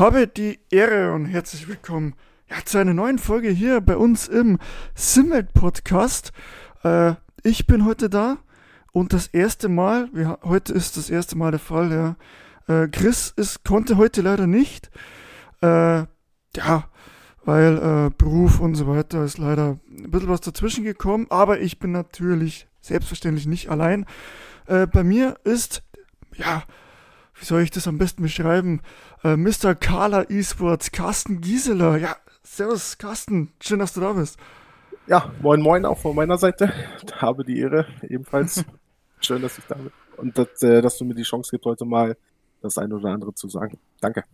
habe die Ehre und herzlich willkommen ja, zu einer neuen Folge hier bei uns im Simwelt Podcast. Äh, ich bin heute da und das erste Mal, wir, heute ist das erste Mal der Fall, ja. Äh, Chris ist, konnte heute leider nicht. Äh, ja, weil äh, Beruf und so weiter ist leider ein bisschen was dazwischen gekommen, aber ich bin natürlich selbstverständlich nicht allein. Äh, bei mir ist, ja, wie soll ich das am besten beschreiben? Äh, Mr. Carla Esports, Carsten Gieseler. Ja, servus Carsten, schön, dass du da bist. Ja, moin moin auch von meiner Seite. Habe die Ehre ebenfalls. schön, dass ich da bin. Und dass, äh, dass du mir die Chance gibst, heute mal das eine oder andere zu sagen. Danke.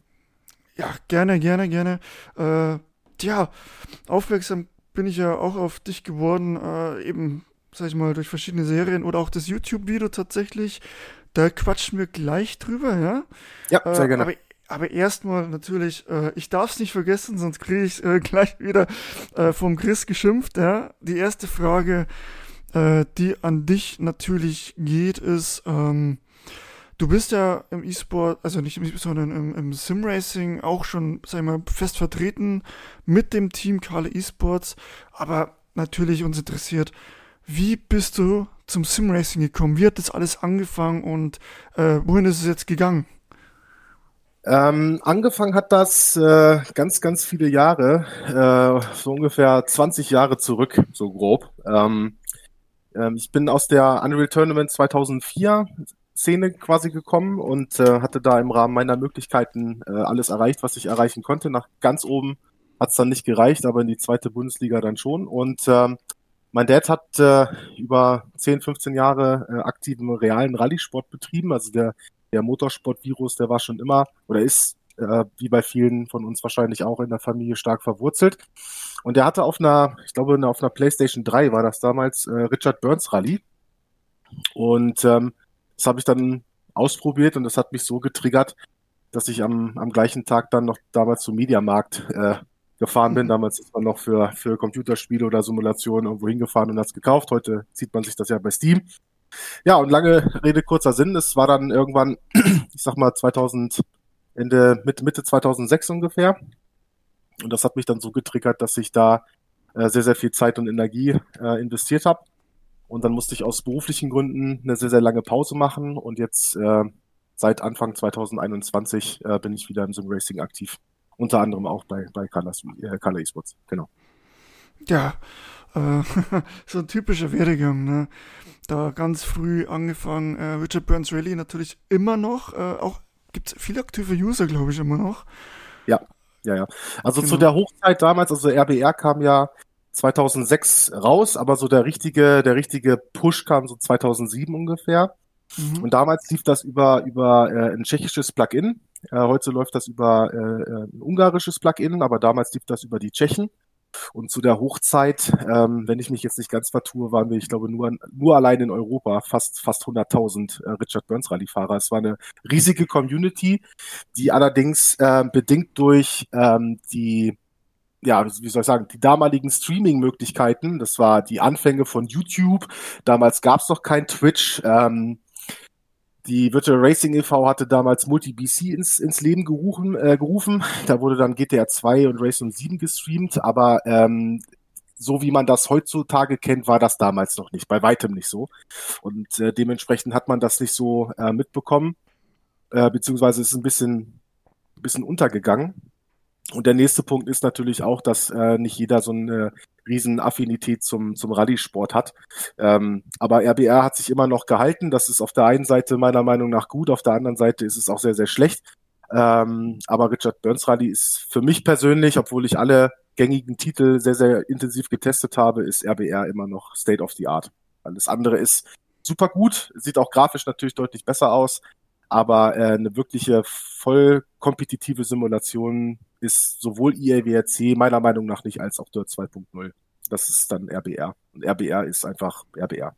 Ja, gerne, gerne, gerne. Äh, tja, aufmerksam bin ich ja auch auf dich geworden, äh, eben, sag ich mal, durch verschiedene Serien oder auch das YouTube-Video tatsächlich. Da quatschen wir gleich drüber, ja? Ja, sehr äh, gerne. Aber, aber erstmal natürlich, äh, ich darf es nicht vergessen, sonst kriege ich äh, gleich wieder äh, vom Chris geschimpft, ja? Die erste Frage, äh, die an dich natürlich geht, ist, ähm, Du bist ja im E-Sport, also nicht im E-Sport, sondern im, im Sim-Racing auch schon, sag ich mal, fest vertreten mit dem Team Kale Esports. Aber natürlich uns interessiert, wie bist du zum Sim-Racing gekommen? Wie hat das alles angefangen und äh, wohin ist es jetzt gegangen? Ähm, angefangen hat das äh, ganz, ganz viele Jahre, äh, so ungefähr 20 Jahre zurück, so grob. Ähm, ähm, ich bin aus der Unreal Tournament 2004 Szene quasi gekommen und äh, hatte da im Rahmen meiner Möglichkeiten äh, alles erreicht, was ich erreichen konnte. Nach ganz oben hat es dann nicht gereicht, aber in die zweite Bundesliga dann schon. Und ähm, mein Dad hat äh, über 10, 15 Jahre äh, aktiven realen Rallye-Sport betrieben. Also der, der Motorsport-Virus, der war schon immer oder ist äh, wie bei vielen von uns wahrscheinlich auch in der Familie stark verwurzelt. Und er hatte auf einer, ich glaube, auf einer PlayStation 3 war das damals äh, Richard Burns Rallye. Und ähm, das habe ich dann ausprobiert und das hat mich so getriggert, dass ich am, am gleichen Tag dann noch damals zum Mediamarkt äh, gefahren bin. Mhm. Damals ist man noch für, für Computerspiele oder Simulationen irgendwo hingefahren und hat es gekauft. Heute zieht man sich das ja bei Steam. Ja, und lange Rede, kurzer Sinn. Es war dann irgendwann, ich sag mal 2000, Ende, Mitte, Mitte 2006 ungefähr. Und das hat mich dann so getriggert, dass ich da äh, sehr, sehr viel Zeit und Energie äh, investiert habe. Und dann musste ich aus beruflichen Gründen eine sehr, sehr lange Pause machen. Und jetzt äh, seit Anfang 2021 äh, bin ich wieder im Sim Racing aktiv. Unter anderem auch bei, bei Color, äh, Color Esports. Genau. Ja, äh, so ein typischer Werdegang. Ne? Da ganz früh angefangen. Äh, Richard Burns Rally natürlich immer noch. Äh, auch gibt es viele aktive User, glaube ich, immer noch. Ja, ja, ja. Also genau. zu der Hochzeit damals, also RBR kam ja 2006 raus, aber so der richtige, der richtige Push kam so 2007 ungefähr. Mhm. Und damals lief das über, über äh, ein tschechisches Plugin. Äh, heute läuft das über äh, äh ein ungarisches Plugin, aber damals lief das über die Tschechen. Und zu der Hochzeit, ähm, wenn ich mich jetzt nicht ganz vertue, waren wir, ich glaube, nur, nur allein in Europa fast, fast 100.000 äh, Richard Burns Rallye-Fahrer. Es war eine riesige Community, die allerdings äh, bedingt durch ähm, die ja, wie soll ich sagen, die damaligen Streaming-Möglichkeiten, das war die Anfänge von YouTube, damals gab es noch kein Twitch, ähm, die Virtual Racing e.V. hatte damals Multi-BC ins, ins Leben gerufen, äh, gerufen. Da wurde dann GTA 2 und Racing 7 gestreamt, aber ähm, so wie man das heutzutage kennt, war das damals noch nicht, bei weitem nicht so. Und äh, dementsprechend hat man das nicht so äh, mitbekommen, äh, beziehungsweise ist ein bisschen, ein bisschen untergegangen. Und der nächste Punkt ist natürlich auch, dass äh, nicht jeder so eine riesen Affinität zum, zum Rallye-Sport hat. Ähm, aber RBR hat sich immer noch gehalten. Das ist auf der einen Seite meiner Meinung nach gut, auf der anderen Seite ist es auch sehr, sehr schlecht. Ähm, aber Richard Burns Rally ist für mich persönlich, obwohl ich alle gängigen Titel sehr, sehr intensiv getestet habe, ist RBR immer noch State of the Art. Alles andere ist super gut, sieht auch grafisch natürlich deutlich besser aus, aber äh, eine wirkliche voll kompetitive Simulation ist sowohl ILWRC meiner Meinung nach nicht als auch Dirt 2.0. Das ist dann RBR. Und RBR ist einfach RBR.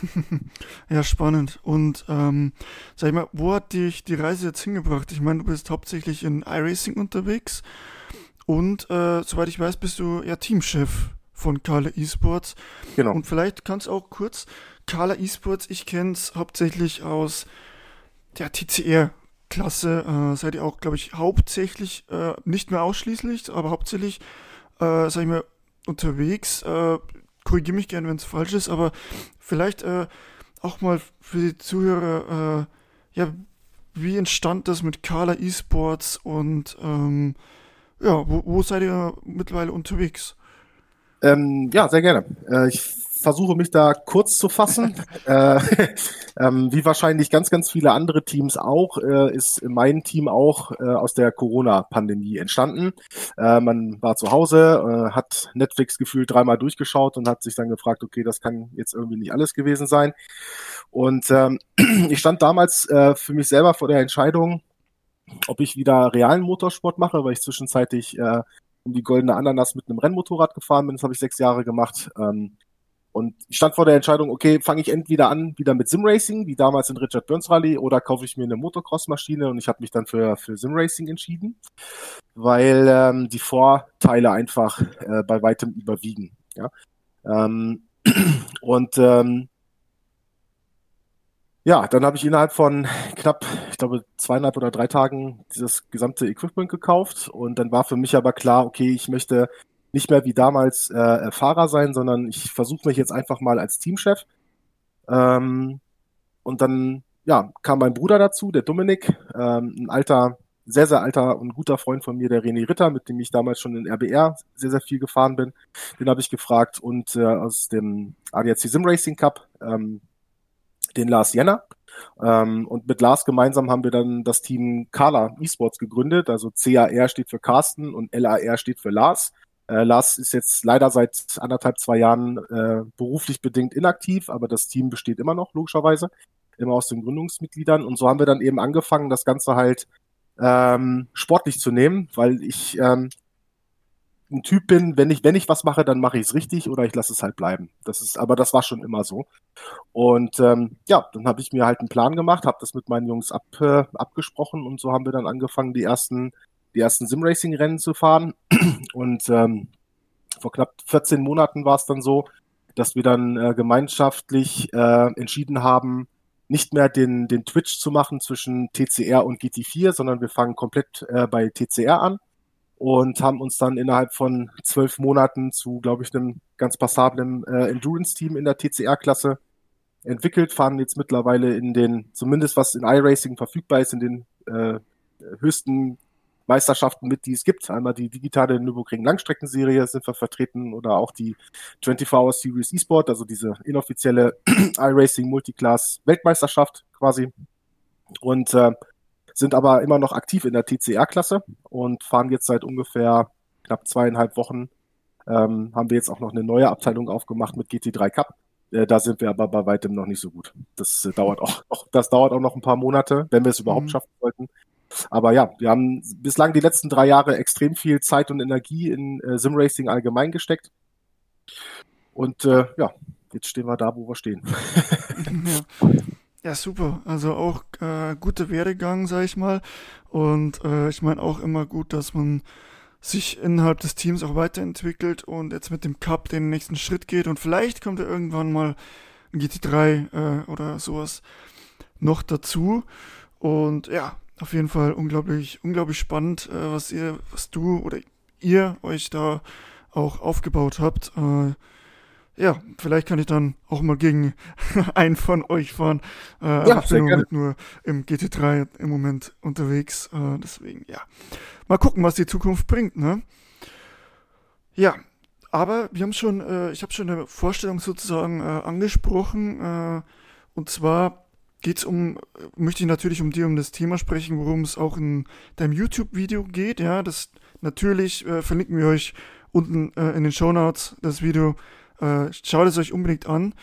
ja, spannend. Und ähm, sag ich mal, wo hat dich die Reise jetzt hingebracht? Ich meine, du bist hauptsächlich in iRacing unterwegs und äh, soweit ich weiß, bist du ja Teamchef von Kala Esports. Genau. Und vielleicht kannst du auch kurz, Kala Esports, ich kenne es hauptsächlich aus der TCR Klasse äh, seid ihr auch, glaube ich, hauptsächlich, äh, nicht mehr ausschließlich, aber hauptsächlich, äh, sag ich mal, unterwegs. Äh, Korrigiere mich gerne, wenn es falsch ist, aber vielleicht äh, auch mal für die Zuhörer, äh, ja, wie entstand das mit Kala Esports und ähm, ja, wo, wo seid ihr mittlerweile unterwegs? Ähm, ja, sehr gerne. Äh, ich versuche mich da kurz zu fassen. äh, ähm, wie wahrscheinlich ganz, ganz viele andere Teams auch, äh, ist mein Team auch äh, aus der Corona-Pandemie entstanden. Äh, man war zu Hause, äh, hat Netflix gefühlt dreimal durchgeschaut und hat sich dann gefragt, okay, das kann jetzt irgendwie nicht alles gewesen sein. Und ähm, ich stand damals äh, für mich selber vor der Entscheidung, ob ich wieder realen Motorsport mache, weil ich zwischenzeitlich äh, um die goldene Ananas mit einem Rennmotorrad gefahren bin. Das habe ich sechs Jahre gemacht. Ähm, und ich stand vor der Entscheidung, okay, fange ich entweder an wieder mit Simracing, wie damals in Richard Burns Rally, oder kaufe ich mir eine Motocross-Maschine und ich habe mich dann für, für Simracing entschieden, weil ähm, die Vorteile einfach äh, bei weitem überwiegen. Ja? Ähm, und ähm, ja, dann habe ich innerhalb von knapp, ich glaube, zweieinhalb oder drei Tagen dieses gesamte Equipment gekauft. Und dann war für mich aber klar, okay, ich möchte nicht mehr wie damals äh, Fahrer sein, sondern ich versuche mich jetzt einfach mal als Teamchef. Ähm, und dann ja, kam mein Bruder dazu, der Dominik, ähm, ein alter, sehr, sehr alter und guter Freund von mir, der René Ritter, mit dem ich damals schon in RBR sehr, sehr viel gefahren bin. Den habe ich gefragt und äh, aus dem ADAC Sim Racing Cup ähm, den Lars Jenner. Ähm, und mit Lars gemeinsam haben wir dann das Team Kala Esports gegründet. Also CAR steht für Carsten und LAR steht für Lars. Äh, Lars ist jetzt leider seit anderthalb, zwei Jahren äh, beruflich bedingt inaktiv, aber das Team besteht immer noch, logischerweise, immer aus den Gründungsmitgliedern. Und so haben wir dann eben angefangen, das Ganze halt ähm, sportlich zu nehmen, weil ich ähm, ein Typ bin, wenn ich, wenn ich was mache, dann mache ich es richtig oder ich lasse es halt bleiben. Das ist, aber das war schon immer so. Und ähm, ja, dann habe ich mir halt einen Plan gemacht, habe das mit meinen Jungs ab, äh, abgesprochen und so haben wir dann angefangen, die ersten, die ersten Simracing-Rennen zu fahren. Und ähm, vor knapp 14 Monaten war es dann so, dass wir dann äh, gemeinschaftlich äh, entschieden haben, nicht mehr den, den Twitch zu machen zwischen TCR und GT4, sondern wir fangen komplett äh, bei TCR an und haben uns dann innerhalb von zwölf Monaten zu, glaube ich, einem ganz passablen äh, Endurance-Team in der TCR-Klasse entwickelt, fahren jetzt mittlerweile in den, zumindest was in iRacing verfügbar ist, in den äh, höchsten Meisterschaften mit, die es gibt. Einmal die digitale Nürburgring Langstreckenserie sind wir vertreten oder auch die 24 Hour Series eSport, also diese inoffizielle iRacing Multiclass Weltmeisterschaft quasi. Und äh, sind aber immer noch aktiv in der TCR-Klasse und fahren jetzt seit ungefähr knapp zweieinhalb Wochen. Ähm, haben wir jetzt auch noch eine neue Abteilung aufgemacht mit GT3 Cup. Äh, da sind wir aber bei weitem noch nicht so gut. Das äh, dauert auch, auch, das dauert auch noch ein paar Monate, wenn wir es überhaupt mhm. schaffen sollten. Aber ja, wir haben bislang die letzten drei Jahre extrem viel Zeit und Energie in äh, Simracing allgemein gesteckt. Und äh, ja, jetzt stehen wir da, wo wir stehen. ja. Ja, super. Also auch äh, guter Werdegang, sag ich mal. Und äh, ich meine auch immer gut, dass man sich innerhalb des Teams auch weiterentwickelt und jetzt mit dem Cup den nächsten Schritt geht. Und vielleicht kommt ja irgendwann mal ein GT3 äh, oder sowas noch dazu. Und ja, auf jeden Fall unglaublich, unglaublich spannend, äh, was ihr, was du oder ihr euch da auch aufgebaut habt. Äh, ja, vielleicht kann ich dann auch mal gegen einen von euch fahren. Äh, ja, ich bin im Moment nur im GT3 im Moment unterwegs. Äh, deswegen, ja. Mal gucken, was die Zukunft bringt, ne? Ja, aber wir haben schon, äh, ich habe schon eine Vorstellung sozusagen äh, angesprochen. Äh, und zwar geht's um, möchte ich natürlich um dir um das Thema sprechen, worum es auch in deinem YouTube-Video geht. Ja, das natürlich äh, verlinken wir euch unten äh, in den Show Notes das Video äh, schaut es euch unbedingt an.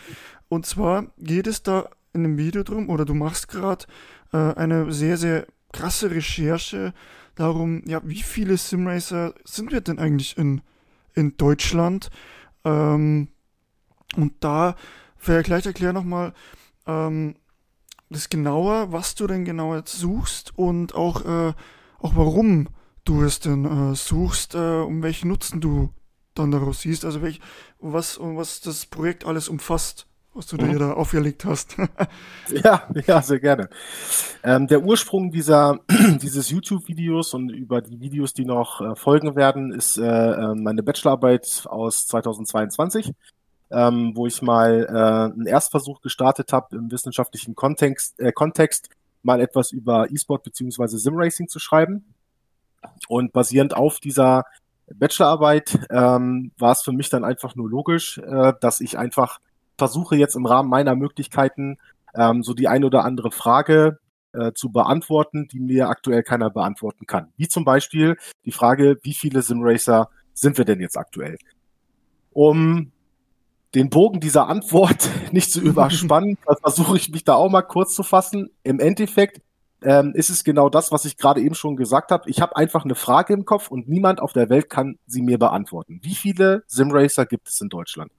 Und zwar geht es da in dem Video drum, oder du machst gerade äh, eine sehr, sehr krasse Recherche darum, ja, wie viele Simracer sind wir denn eigentlich in, in Deutschland? Ähm, und da vielleicht erklär nochmal ähm, das genauer, was du denn genau jetzt suchst und auch, äh, auch warum du es denn äh, suchst, äh, um welchen Nutzen du dann daraus siehst, also welch, was, was das Projekt alles umfasst. was du dir mhm. da auferlegt hast. ja, ja, sehr gerne. Ähm, der Ursprung dieser, dieses YouTube-Videos und über die Videos, die noch äh, folgen werden, ist äh, ähm, meine Bachelorarbeit aus 2022, ähm, wo ich mal äh, einen Erstversuch gestartet habe, im wissenschaftlichen Kontext, äh, Kontext mal etwas über E-Sport beziehungsweise Sim-Racing zu schreiben. Und basierend auf dieser Bachelorarbeit ähm, war es für mich dann einfach nur logisch, äh, dass ich einfach versuche jetzt im Rahmen meiner Möglichkeiten ähm, so die ein oder andere Frage äh, zu beantworten, die mir aktuell keiner beantworten kann. Wie zum Beispiel die Frage, wie viele Simracer sind wir denn jetzt aktuell? Um den Bogen dieser Antwort nicht zu überspannen, versuche ich mich da auch mal kurz zu fassen. Im Endeffekt ähm, ist es genau das, was ich gerade eben schon gesagt habe. Ich habe einfach eine Frage im Kopf und niemand auf der Welt kann sie mir beantworten. Wie viele Simracer gibt es in Deutschland?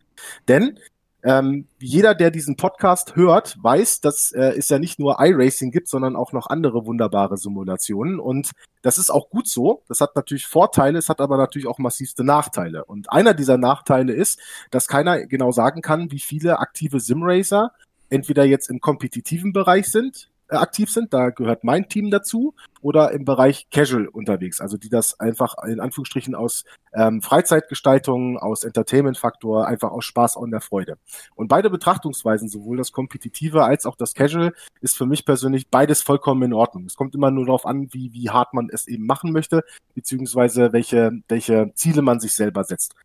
Denn ähm, jeder, der diesen Podcast hört, weiß, dass äh, es ja nicht nur iRacing gibt, sondern auch noch andere wunderbare Simulationen. Und das ist auch gut so. Das hat natürlich Vorteile, es hat aber natürlich auch massivste Nachteile. Und einer dieser Nachteile ist, dass keiner genau sagen kann, wie viele aktive Simracer entweder jetzt im kompetitiven Bereich sind, aktiv sind, da gehört mein Team dazu, oder im Bereich Casual unterwegs, also die das einfach in Anführungsstrichen aus ähm, Freizeitgestaltung, aus Entertainment-Faktor, einfach aus Spaß und der Freude. Und beide Betrachtungsweisen, sowohl das Kompetitive als auch das Casual, ist für mich persönlich beides vollkommen in Ordnung. Es kommt immer nur darauf an, wie, wie hart man es eben machen möchte, beziehungsweise welche, welche Ziele man sich selber setzt.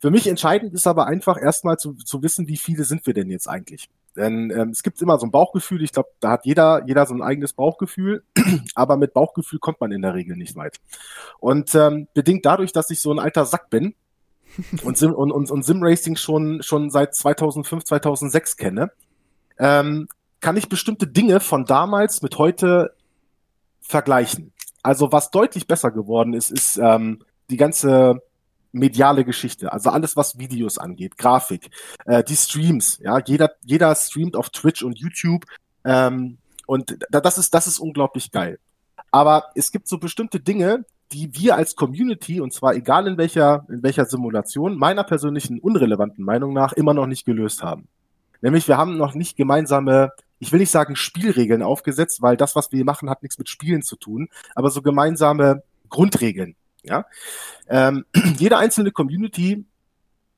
Für mich entscheidend ist aber einfach erstmal zu, zu wissen, wie viele sind wir denn jetzt eigentlich. Denn ähm, es gibt immer so ein Bauchgefühl, ich glaube, da hat jeder, jeder so ein eigenes Bauchgefühl, aber mit Bauchgefühl kommt man in der Regel nicht weit. Und ähm, bedingt dadurch, dass ich so ein alter Sack bin und, Sim, und, und, und Sim-Racing schon, schon seit 2005, 2006 kenne, ähm, kann ich bestimmte Dinge von damals mit heute vergleichen. Also was deutlich besser geworden ist, ist ähm, die ganze mediale Geschichte. Also alles, was Videos angeht, Grafik, äh, die Streams, ja, jeder, jeder streamt auf Twitch und YouTube. Ähm, und das ist, das ist unglaublich geil. Aber es gibt so bestimmte Dinge, die wir als Community, und zwar egal in welcher, in welcher Simulation, meiner persönlichen unrelevanten Meinung nach immer noch nicht gelöst haben. Nämlich, wir haben noch nicht gemeinsame, ich will nicht sagen Spielregeln aufgesetzt, weil das, was wir machen, hat nichts mit Spielen zu tun, aber so gemeinsame Grundregeln. Ja? Ähm, jede einzelne Community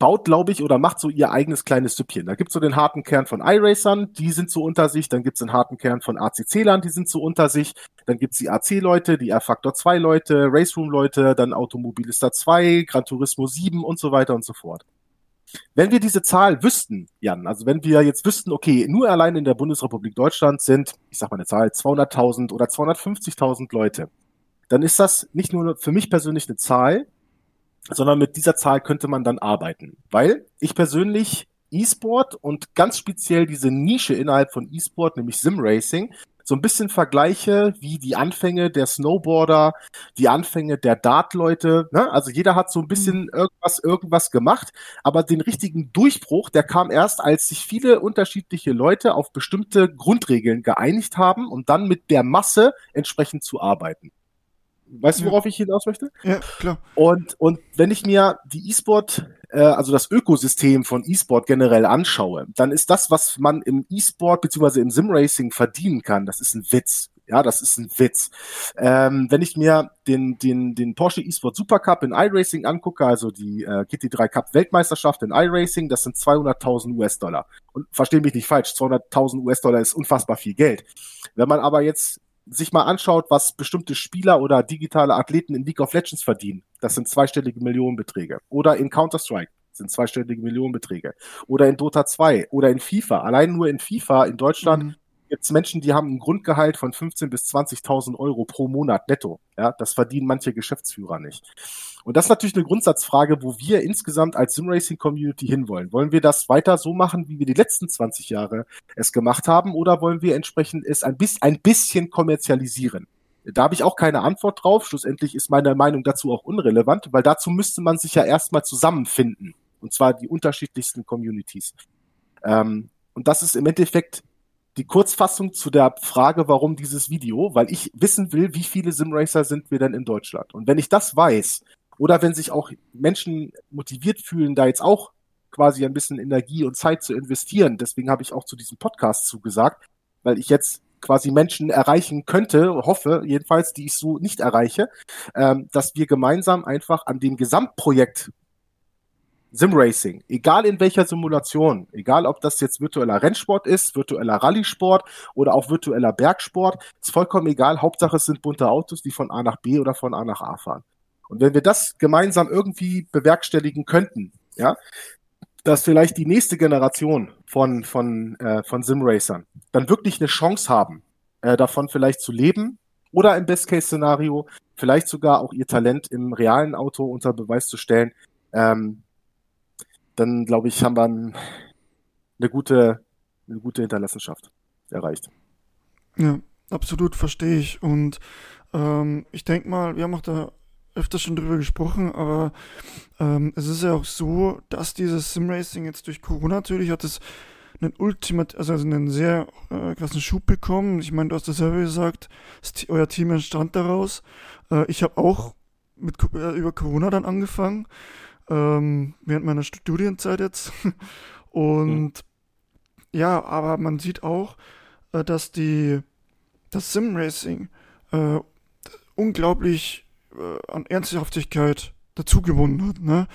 baut, glaube ich, oder macht so ihr eigenes kleines Süppchen. Da gibt's so den harten Kern von iRacern, die sind so unter sich, dann gibt's den harten Kern von ACC-Lern, die sind so unter sich, dann gibt's die AC-Leute, die R-Factor 2-Leute, Raceroom-Leute, dann Automobilista 2, Gran Turismo 7 und so weiter und so fort. Wenn wir diese Zahl wüssten, Jan, also wenn wir jetzt wüssten, okay, nur allein in der Bundesrepublik Deutschland sind, ich sag mal eine Zahl, 200.000 oder 250.000 Leute, dann ist das nicht nur für mich persönlich eine Zahl, sondern mit dieser Zahl könnte man dann arbeiten. Weil ich persönlich E-Sport und ganz speziell diese Nische innerhalb von E-Sport, nämlich Sim-Racing, so ein bisschen vergleiche wie die Anfänge der Snowboarder, die Anfänge der Dart-Leute. Ne? Also jeder hat so ein bisschen mhm. irgendwas, irgendwas gemacht, aber den richtigen Durchbruch, der kam erst, als sich viele unterschiedliche Leute auf bestimmte Grundregeln geeinigt haben, um dann mit der Masse entsprechend zu arbeiten. Weißt du, worauf ich hinaus möchte? Ja, klar. Und, und wenn ich mir die E-Sport, äh, also das Ökosystem von E-Sport generell anschaue, dann ist das, was man im E-Sport beziehungsweise im Sim-Racing verdienen kann, das ist ein Witz. Ja, das ist ein Witz. Ähm, wenn ich mir den, den, den Porsche eSport Supercup in iRacing angucke, also die äh, GT3 Cup Weltmeisterschaft in iRacing, das sind 200.000 US-Dollar. Und verstehe mich nicht falsch, 200.000 US-Dollar ist unfassbar viel Geld. Wenn man aber jetzt sich mal anschaut, was bestimmte Spieler oder digitale Athleten in League of Legends verdienen, das sind zweistellige Millionenbeträge. Oder in Counter-Strike sind zweistellige Millionenbeträge. Oder in Dota 2 oder in FIFA. Allein nur in FIFA in Deutschland mhm. Gibt es Menschen, die haben ein Grundgehalt von 15.000 bis 20.000 Euro pro Monat netto. Ja, das verdienen manche Geschäftsführer nicht. Und das ist natürlich eine Grundsatzfrage, wo wir insgesamt als Simracing-Community hinwollen. Wollen wir das weiter so machen, wie wir die letzten 20 Jahre es gemacht haben, oder wollen wir entsprechend es ein bisschen, ein bisschen kommerzialisieren? Da habe ich auch keine Antwort drauf. Schlussendlich ist meine Meinung dazu auch unrelevant, weil dazu müsste man sich ja erstmal zusammenfinden. Und zwar die unterschiedlichsten Communities. Ähm, und das ist im Endeffekt die Kurzfassung zu der Frage, warum dieses Video, weil ich wissen will, wie viele Simracer sind wir denn in Deutschland. Und wenn ich das weiß, oder wenn sich auch Menschen motiviert fühlen, da jetzt auch quasi ein bisschen Energie und Zeit zu investieren. Deswegen habe ich auch zu diesem Podcast zugesagt, weil ich jetzt quasi Menschen erreichen könnte, hoffe jedenfalls, die ich so nicht erreiche, ähm, dass wir gemeinsam einfach an dem Gesamtprojekt Simracing, egal in welcher Simulation, egal ob das jetzt virtueller Rennsport ist, virtueller Rallye-Sport oder auch virtueller Bergsport, ist vollkommen egal. Hauptsache es sind bunte Autos, die von A nach B oder von A nach A fahren. Und wenn wir das gemeinsam irgendwie bewerkstelligen könnten, ja, dass vielleicht die nächste Generation von, von, äh, von Simracern dann wirklich eine Chance haben, äh, davon vielleicht zu leben oder im Best-Case-Szenario vielleicht sogar auch ihr Talent im realen Auto unter Beweis zu stellen, ähm, dann glaube ich, haben wir eine gute, eine gute Hinterlassenschaft erreicht. Ja, absolut, verstehe ich. Und ähm, ich denke mal, wir haben auch da öfter schon drüber gesprochen, aber ähm, es ist ja auch so, dass dieses Simracing jetzt durch Corona natürlich hat es einen Ultimat, also einen sehr äh, krassen Schub bekommen. Ich meine, du hast das selber gesagt, euer Team entstand daraus. Äh, ich habe auch mit äh, über Corona dann angefangen ähm, während meiner Studienzeit jetzt. Und mhm. ja, aber man sieht auch, äh, dass die das Sim-Racing äh, unglaublich äh, an Ernsthaftigkeit dazugewonnen hat. Ne?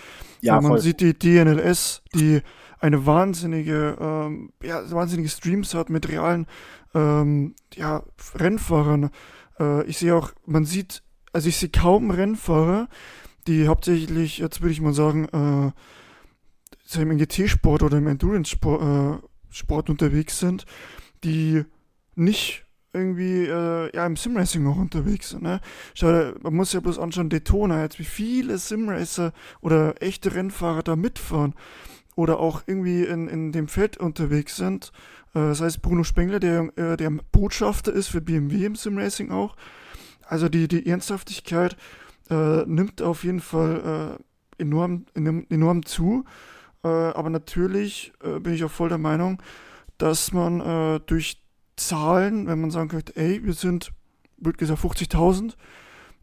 Ja, man voll. sieht die DNLS, die eine wahnsinnige, ähm, ja, wahnsinnige Streams hat mit realen ähm, ja, Rennfahrern. Äh, ich sehe auch, man sieht, also ich sehe kaum Rennfahrer, die hauptsächlich, jetzt würde ich mal sagen, äh, im GT-Sport oder im Endurance-Sport äh, unterwegs sind, die nicht irgendwie äh, ja, im Simracing noch unterwegs sind. Ne? Schau, man muss ja bloß anschauen, Daytona, jetzt wie viele Simracer oder echte Rennfahrer da mitfahren oder auch irgendwie in, in dem Feld unterwegs sind. Äh, das heißt Bruno Spengler, der, äh, der Botschafter ist für BMW im Simracing auch. Also die, die Ernsthaftigkeit äh, nimmt auf jeden Fall äh, enorm, enorm zu. Äh, aber natürlich äh, bin ich auch voll der Meinung, dass man äh, durch Zahlen, wenn man sagen könnte, ey, wir sind, wird gesagt, 50.000,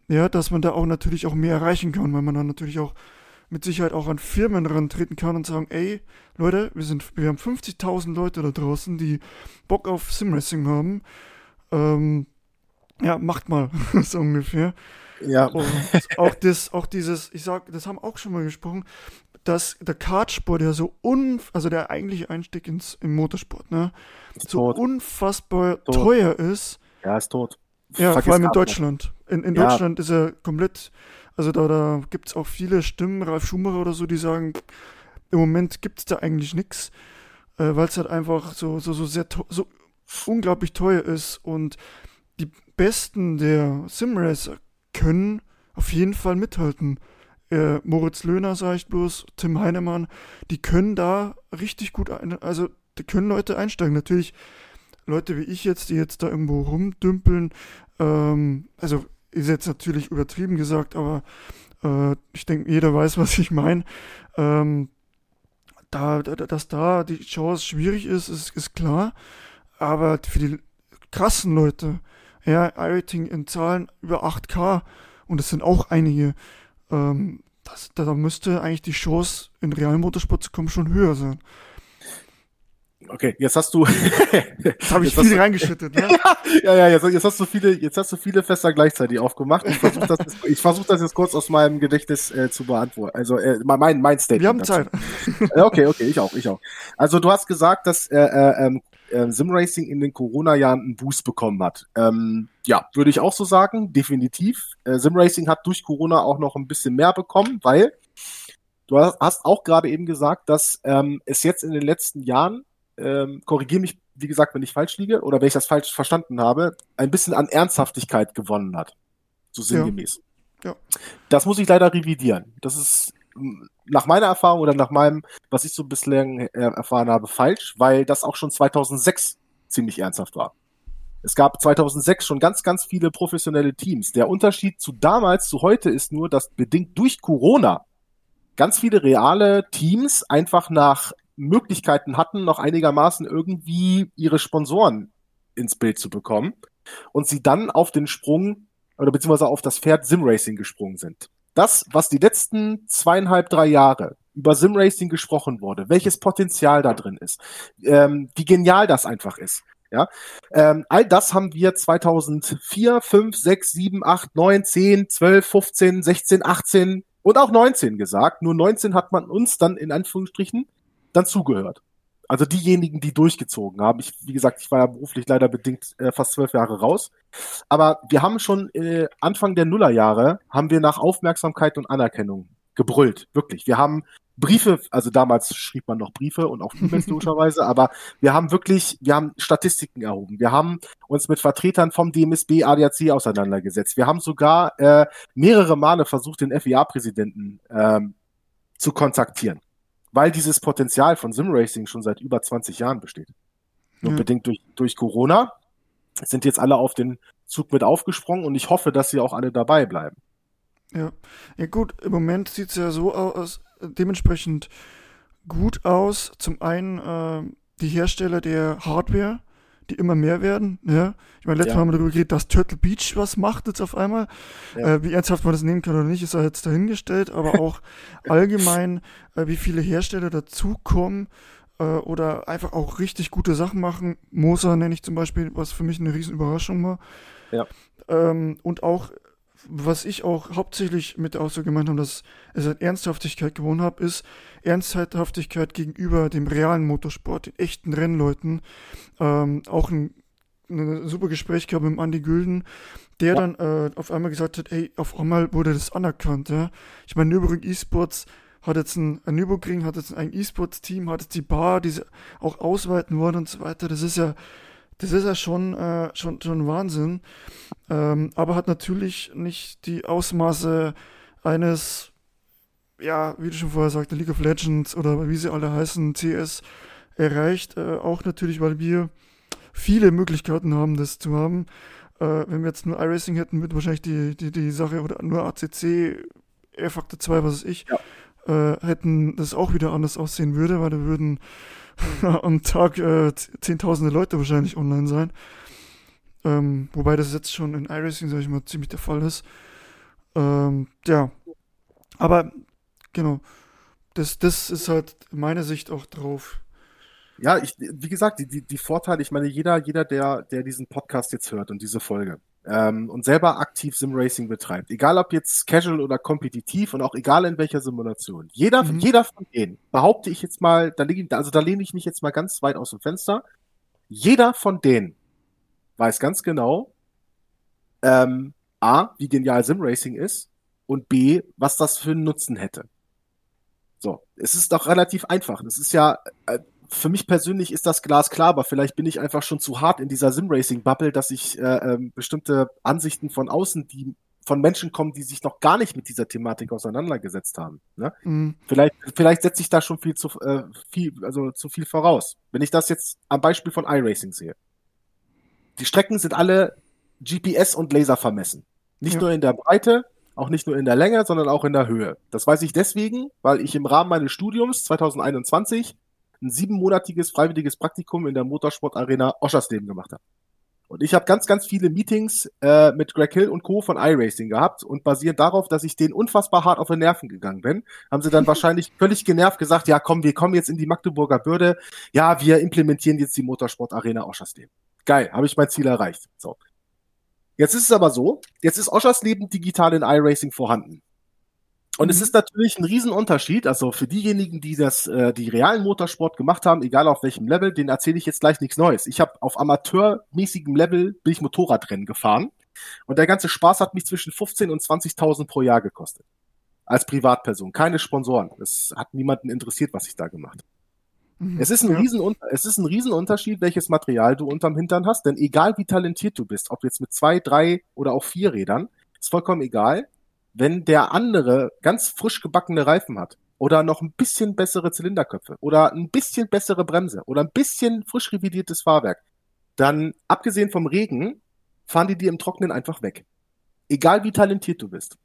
ja, dass man da auch natürlich auch mehr erreichen kann, weil man dann natürlich auch mit Sicherheit auch an Firmen rantreten kann und sagen, ey, Leute, wir sind, wir haben 50.000 Leute da draußen, die Bock auf Simracing haben. Ähm, ja, macht mal, so ungefähr. Ja. Und auch das, auch dieses, ich sag, das haben auch schon mal gesprochen, dass der Kartsport ja so un, also der eigentliche Einstieg ins im Motorsport, ne, ist so tot. unfassbar tot. teuer ist. Ja, ist tot. Ja, Vergiss vor allem in Deutschland. In, in ja. Deutschland ist er komplett, also da, da gibt es auch viele Stimmen, Ralf Schumacher oder so, die sagen, im Moment gibt es da eigentlich nichts, äh, weil es halt einfach so, so, so sehr, so unglaublich teuer ist und die Besten der Simracer können auf jeden Fall mithalten. Äh, Moritz Löhner, sage ich bloß, Tim Heinemann, die können da richtig gut, ein, also die können Leute einsteigen. Natürlich Leute wie ich jetzt, die jetzt da irgendwo rumdümpeln, ähm, also ist jetzt natürlich übertrieben gesagt, aber äh, ich denke, jeder weiß, was ich meine. Ähm, da, dass da die Chance schwierig ist, ist, ist klar. Aber für die krassen Leute, ja, iRating in Zahlen über 8K und es sind auch einige. Ähm, das, da müsste eigentlich die Chance, in realen Motorsport zu kommen, schon höher sein. Okay, jetzt hast du. jetzt habe ich viel reingeschüttet, ne? ja, ja, jetzt, jetzt, hast du viele, jetzt hast du viele Fässer gleichzeitig aufgemacht. Ich versuche das, jetzt, ich versuch das jetzt kurz aus meinem Gedächtnis äh, zu beantworten. Also äh, mein, mein Statement. Wir haben dazu. Zeit. okay, okay, ich auch, ich auch. Also du hast gesagt, dass äh, äh, ähm, äh, Simracing in den Corona-Jahren einen Boost bekommen hat. Ähm, ja, würde ich auch so sagen, definitiv. Äh, Simracing hat durch Corona auch noch ein bisschen mehr bekommen, weil du hast auch gerade eben gesagt, dass ähm, es jetzt in den letzten Jahren, ähm, korrigiere mich, wie gesagt, wenn ich falsch liege oder wenn ich das falsch verstanden habe, ein bisschen an Ernsthaftigkeit gewonnen hat. So sinngemäß. Ja. ja. Das muss ich leider revidieren. Das ist nach meiner Erfahrung oder nach meinem, was ich so bislang äh, erfahren habe, falsch, weil das auch schon 2006 ziemlich ernsthaft war. Es gab 2006 schon ganz, ganz viele professionelle Teams. Der Unterschied zu damals zu heute ist nur, dass bedingt durch Corona ganz viele reale Teams einfach nach Möglichkeiten hatten, noch einigermaßen irgendwie ihre Sponsoren ins Bild zu bekommen und sie dann auf den Sprung oder beziehungsweise auf das Pferd Simracing gesprungen sind das, was die letzten zweieinhalb, drei Jahre über Simracing gesprochen wurde, welches Potenzial da drin ist, ähm, wie genial das einfach ist. Ja, ähm, all das haben wir 2004, 5, 6, 7, 8, 9, 10, 12, 15, 16, 18 und auch 19 gesagt. Nur 19 hat man uns dann in Anführungsstrichen dann zugehört. Also diejenigen, die durchgezogen haben. Ich, wie gesagt, ich war ja beruflich leider bedingt äh, fast zwölf Jahre raus. Aber wir haben schon äh, Anfang der Nullerjahre haben wir nach Aufmerksamkeit und Anerkennung gebrüllt. Wirklich. Wir haben Briefe, also damals schrieb man noch Briefe und auch E-Mails logischerweise, aber wir haben wirklich, wir haben Statistiken erhoben. Wir haben uns mit Vertretern vom DMSB, ADAC auseinandergesetzt. Wir haben sogar äh, mehrere Male versucht, den FIA-Präsidenten ähm, zu kontaktieren weil dieses Potenzial von Simracing schon seit über 20 Jahren besteht. Nur ja. bedingt durch, durch Corona sind jetzt alle auf den Zug mit aufgesprungen und ich hoffe, dass sie auch alle dabei bleiben. Ja, ja gut, im Moment sieht es ja so aus, dementsprechend gut aus. Zum einen äh, die Hersteller der Hardware, die immer mehr werden. Ja? Ich meine, letztes ja. Mal haben wir darüber geredet, dass Turtle Beach was macht jetzt auf einmal. Ja. Äh, wie ernsthaft man das nehmen kann oder nicht, ist ja jetzt dahingestellt, aber auch allgemein, äh, wie viele Hersteller dazukommen äh, oder einfach auch richtig gute Sachen machen. Moser nenne ich zum Beispiel, was für mich eine riesen Überraschung war. Ja. Ähm, und auch was ich auch hauptsächlich mit der Aussage gemeint habe, dass es an Ernsthaftigkeit gewonnen habe, ist Ernsthaftigkeit gegenüber dem realen Motorsport, den echten Rennleuten. Ähm, auch ein, ein super Gespräch gehabt mit Andy Gülden, der ja. dann äh, auf einmal gesagt hat, ey, auf einmal wurde das anerkannt. Ja? Ich meine, Nürburgring eSports hat jetzt ein, ein Nürburgring hat jetzt ein E-Sports-Team, hat jetzt die Bar, die sie auch ausweiten wollen und so weiter. Das ist ja das ist ja schon, äh, schon, schon Wahnsinn. Ähm, aber hat natürlich nicht die Ausmaße eines, ja, wie du schon vorher sagte, League of Legends oder wie sie alle heißen, CS erreicht. Äh, auch natürlich, weil wir viele Möglichkeiten haben, das zu haben. Äh, wenn wir jetzt nur iRacing hätten, würde wahrscheinlich die, die, die Sache oder nur ACC, R-Factor 2, was weiß ich, ja. äh, hätten das auch wieder anders aussehen würde, weil da würden am Tag äh, zehntausende Leute wahrscheinlich online sein. Ähm, wobei das jetzt schon in iRacing, sag ich mal, ziemlich der Fall ist. Ähm, ja. Aber, genau. Das, das ist halt meine Sicht auch drauf. Ja, ich, wie gesagt, die, die, die Vorteile, ich meine, jeder, jeder, der, der diesen Podcast jetzt hört und diese Folge, ähm, und selber aktiv Simracing betreibt, egal ob jetzt casual oder kompetitiv und auch egal in welcher Simulation, jeder, mhm. jeder von denen, behaupte ich jetzt mal, da liege, also da lehne ich mich jetzt mal ganz weit aus dem Fenster, jeder von denen weiß ganz genau, ähm, A, wie genial Simracing ist und B, was das für einen Nutzen hätte. So, es ist doch relativ einfach. Das ist ja, äh, für mich persönlich ist das glasklar, aber vielleicht bin ich einfach schon zu hart in dieser Sim-Racing-Bubble, dass ich äh, äh, bestimmte Ansichten von außen, die von Menschen kommen, die sich noch gar nicht mit dieser Thematik auseinandergesetzt haben. Ne? Mhm. Vielleicht, vielleicht setze ich da schon viel zu äh, viel, also zu viel voraus. Wenn ich das jetzt am Beispiel von iRacing sehe. Die Strecken sind alle GPS und Laser vermessen. Nicht ja. nur in der Breite, auch nicht nur in der Länge, sondern auch in der Höhe. Das weiß ich deswegen, weil ich im Rahmen meines Studiums 2021 ein siebenmonatiges freiwilliges Praktikum in der Motorsportarena Oschersleben gemacht habe. Und ich habe ganz, ganz viele Meetings äh, mit Greg Hill und Co. von iRacing gehabt und basierend darauf, dass ich denen unfassbar hart auf den Nerven gegangen bin, haben sie dann wahrscheinlich völlig genervt gesagt, ja komm, wir kommen jetzt in die Magdeburger Bürde, ja, wir implementieren jetzt die Motorsportarena Oschersleben. Geil, habe ich mein Ziel erreicht. So. Jetzt ist es aber so, jetzt ist Oschersleben digital in iRacing vorhanden. Und mhm. es ist natürlich ein Riesenunterschied. Also für diejenigen, die das, äh, die realen Motorsport gemacht haben, egal auf welchem Level, den erzähle ich jetzt gleich nichts Neues. Ich habe auf amateurmäßigem Level bin ich Motorradrennen gefahren und der ganze Spaß hat mich zwischen 15 und 20.000 pro Jahr gekostet. Als Privatperson, keine Sponsoren. Es hat niemanden interessiert, was ich da gemacht habe. Mhm. Es ist, ein. Riesen, es ist ein Riesenunterschied, welches Material du unterm Hintern hast, denn egal wie talentiert du bist, ob jetzt mit zwei, drei oder auch vier Rädern, ist vollkommen egal wenn der andere ganz frisch gebackene Reifen hat oder noch ein bisschen bessere Zylinderköpfe oder ein bisschen bessere Bremse oder ein bisschen frisch revidiertes Fahrwerk, dann abgesehen vom Regen fahren die dir im Trockenen einfach weg. Egal wie talentiert du bist.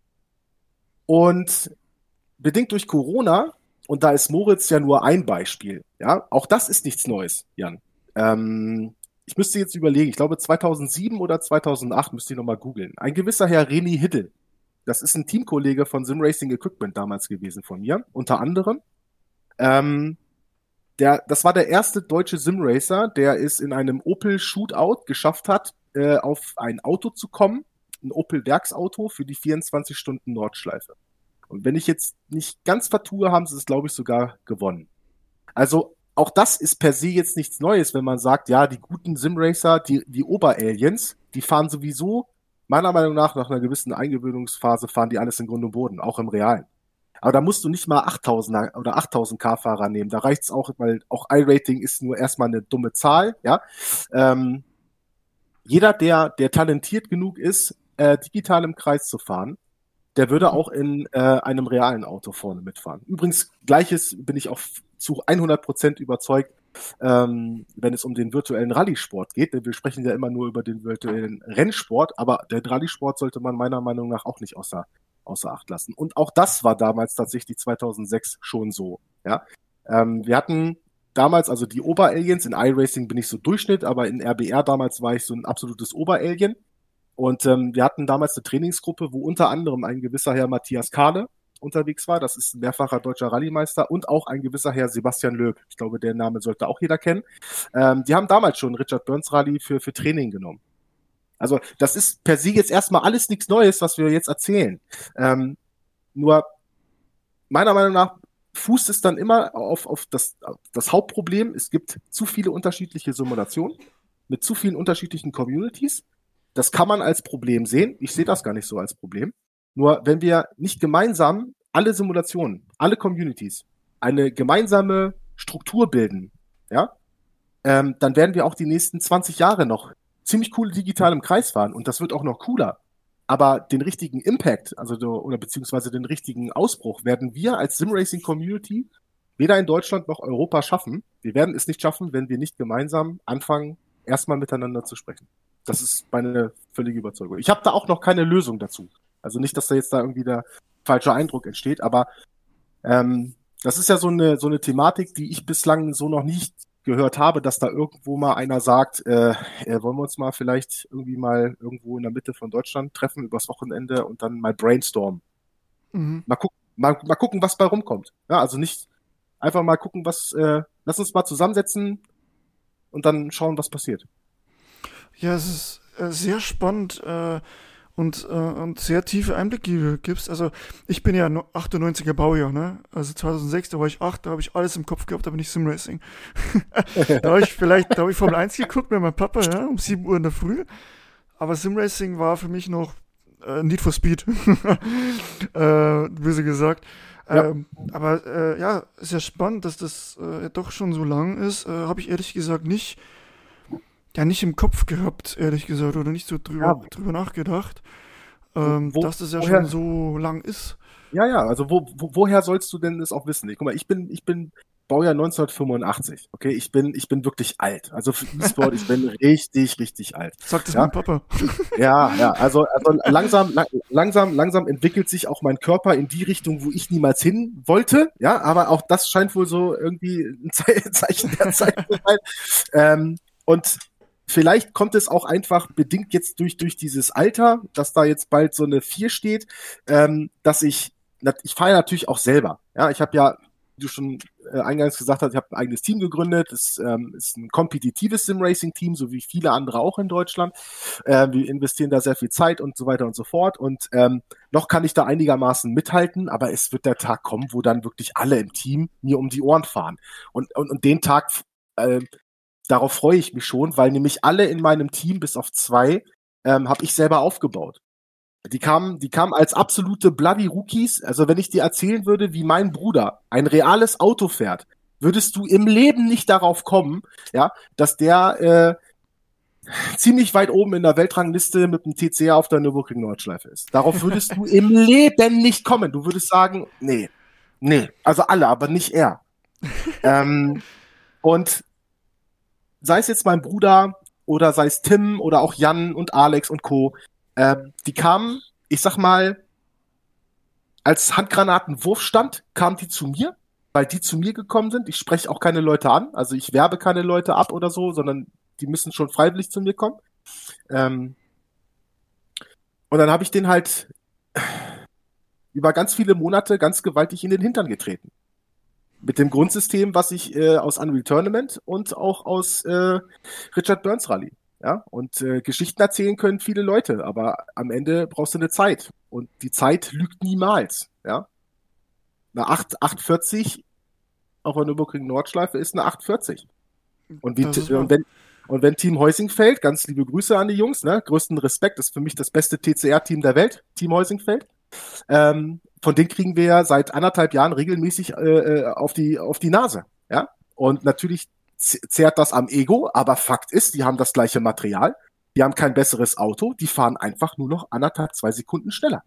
Und bedingt durch Corona, und da ist Moritz ja nur ein Beispiel, ja, auch das ist nichts Neues, Jan. Ähm, ich müsste jetzt überlegen, ich glaube 2007 oder 2008 müsste ich nochmal googeln. Ein gewisser Herr Reni Hiddel das ist ein Teamkollege von Sim Racing Equipment damals gewesen von mir, unter anderem. Ähm, der, das war der erste deutsche Simracer, der es in einem Opel Shootout geschafft hat, äh, auf ein Auto zu kommen, ein Opel Werksauto für die 24 Stunden Nordschleife. Und wenn ich jetzt nicht ganz vertue, haben sie es, glaube ich, sogar gewonnen. Also auch das ist per se jetzt nichts Neues, wenn man sagt, ja, die guten Simracer, die, die Oberaliens, die fahren sowieso, meiner Meinung nach, nach einer gewissen Eingewöhnungsphase, fahren die alles in Grund und Boden, auch im Realen. Aber da musst du nicht mal 8000 oder 8000 K-Fahrer nehmen. Da reicht's auch, weil auch I-Rating ist nur erstmal eine dumme Zahl, ja. Ähm, jeder, der, der talentiert genug ist, äh, digital im Kreis zu fahren, der würde auch in äh, einem realen Auto vorne mitfahren. Übrigens, gleiches bin ich auch zu 100 Prozent überzeugt, ähm, wenn es um den virtuellen Rallye-Sport geht. Denn wir sprechen ja immer nur über den virtuellen Rennsport, aber den Rallye-Sport sollte man meiner Meinung nach auch nicht außer, außer Acht lassen. Und auch das war damals tatsächlich 2006 schon so. Ja, ähm, wir hatten damals, also die Oberaliens, in iRacing bin ich so Durchschnitt, aber in RBR damals war ich so ein absolutes Oberalien. Und ähm, wir hatten damals eine Trainingsgruppe, wo unter anderem ein gewisser Herr Matthias Kahle unterwegs war. Das ist mehrfacher deutscher Rallye-Meister und auch ein gewisser Herr Sebastian Löb. Ich glaube, der Name sollte auch jeder kennen. Ähm, die haben damals schon Richard Burns Rallye für, für Training genommen. Also das ist per se jetzt erstmal alles nichts Neues, was wir jetzt erzählen. Ähm, nur meiner Meinung nach fußt es dann immer auf, auf das, das Hauptproblem. Es gibt zu viele unterschiedliche Simulationen mit zu vielen unterschiedlichen Communities. Das kann man als Problem sehen. Ich sehe das gar nicht so als Problem. Nur wenn wir nicht gemeinsam alle Simulationen, alle Communities, eine gemeinsame Struktur bilden, ja, ähm, dann werden wir auch die nächsten 20 Jahre noch ziemlich cool digital im Kreis fahren und das wird auch noch cooler. Aber den richtigen Impact, also oder beziehungsweise den richtigen Ausbruch werden wir als Simracing Community weder in Deutschland noch Europa schaffen. Wir werden es nicht schaffen, wenn wir nicht gemeinsam anfangen, erstmal miteinander zu sprechen. Das ist meine völlige Überzeugung. Ich habe da auch noch keine Lösung dazu. Also nicht, dass da jetzt da irgendwie der falsche Eindruck entsteht, aber ähm, das ist ja so eine, so eine Thematik, die ich bislang so noch nicht gehört habe, dass da irgendwo mal einer sagt, äh, äh, wollen wir uns mal vielleicht irgendwie mal irgendwo in der Mitte von Deutschland treffen übers Wochenende und dann mal brainstormen. Mhm. Mal, gucken, mal, mal gucken, was bei rumkommt. Ja, also nicht einfach mal gucken, was, äh, lass uns mal zusammensetzen und dann schauen, was passiert. Ja, es ist äh, sehr spannend, äh, und, äh, und sehr tiefe Einblicke gibst. Also ich bin ja 98er Baujahr, ne? Also 2006, da war ich 8, da habe ich alles im Kopf gehabt, aber nicht Simracing. da habe ich vielleicht, da habe ich Formel 1 geguckt mit meinem Papa, ja, um 7 Uhr in der Früh. Aber Simracing war für mich noch äh, Need for Speed, äh, böse gesagt. Ja. Ähm, aber äh, ja, ist ja spannend, dass das äh, doch schon so lang ist. Äh, habe ich ehrlich gesagt nicht ja nicht im Kopf gehabt, ehrlich gesagt, oder nicht so drüber, ja. drüber nachgedacht, ähm, wo, dass das ja woher, schon so lang ist. Ja, ja, also wo, wo, woher sollst du denn das auch wissen? Ich, guck mal, ich bin, ich bin Baujahr 1985, okay? Ich bin, ich bin wirklich alt. Also für E-Sport, ich bin richtig, richtig alt. Sagt es ja? mein Papa. Ja, ja, also, also langsam, langsam, langsam entwickelt sich auch mein Körper in die Richtung, wo ich niemals hin wollte, ja, aber auch das scheint wohl so irgendwie ein Zeichen der Zeit zu sein. Ähm, und Vielleicht kommt es auch einfach bedingt jetzt durch, durch dieses Alter, dass da jetzt bald so eine 4 steht, ähm, dass ich, ich fahre natürlich auch selber. Ja, ich habe ja, wie du schon äh, eingangs gesagt hast, ich habe ein eigenes Team gegründet. Es ähm, ist ein kompetitives Sim-Racing-Team, so wie viele andere auch in Deutschland. Äh, wir investieren da sehr viel Zeit und so weiter und so fort. Und ähm, noch kann ich da einigermaßen mithalten, aber es wird der Tag kommen, wo dann wirklich alle im Team mir um die Ohren fahren. Und, und, und den Tag äh, darauf freue ich mich schon, weil nämlich alle in meinem Team, bis auf zwei, ähm, habe ich selber aufgebaut. Die kamen, die kamen als absolute Bloody Rookies. Also wenn ich dir erzählen würde, wie mein Bruder ein reales Auto fährt, würdest du im Leben nicht darauf kommen, ja, dass der äh, ziemlich weit oben in der Weltrangliste mit dem TCR auf der Nürburgring Nordschleife ist. Darauf würdest du im Leben nicht kommen. Du würdest sagen, nee, nee, also alle, aber nicht er. ähm, und sei es jetzt mein Bruder oder sei es Tim oder auch Jan und Alex und Co., äh, die kamen, ich sag mal, als Handgranatenwurfstand kamen die zu mir, weil die zu mir gekommen sind. Ich spreche auch keine Leute an, also ich werbe keine Leute ab oder so, sondern die müssen schon freiwillig zu mir kommen. Ähm, und dann habe ich den halt über ganz viele Monate ganz gewaltig in den Hintern getreten. Mit dem Grundsystem, was ich äh, aus Unreal Tournament und auch aus äh, Richard Burns Rally. Ja, und äh, Geschichten erzählen können viele Leute, aber am Ende brauchst du eine Zeit. Und die Zeit lügt niemals. Ja. Eine 8, 840 auf der Nürburgring Nordschleife ist eine 840. Und, wie, und, wenn, und wenn Team Heusingfeld, ganz liebe Grüße an die Jungs, ne, größten Respekt, ist für mich das beste TCR-Team der Welt, Team Heusingfeld. Ähm, von denen kriegen wir ja seit anderthalb Jahren regelmäßig äh, äh auf, die, auf die Nase. Ja? Und natürlich zehrt das am Ego, aber Fakt ist, die haben das gleiche Material, die haben kein besseres Auto, die fahren einfach nur noch anderthalb, zwei Sekunden schneller.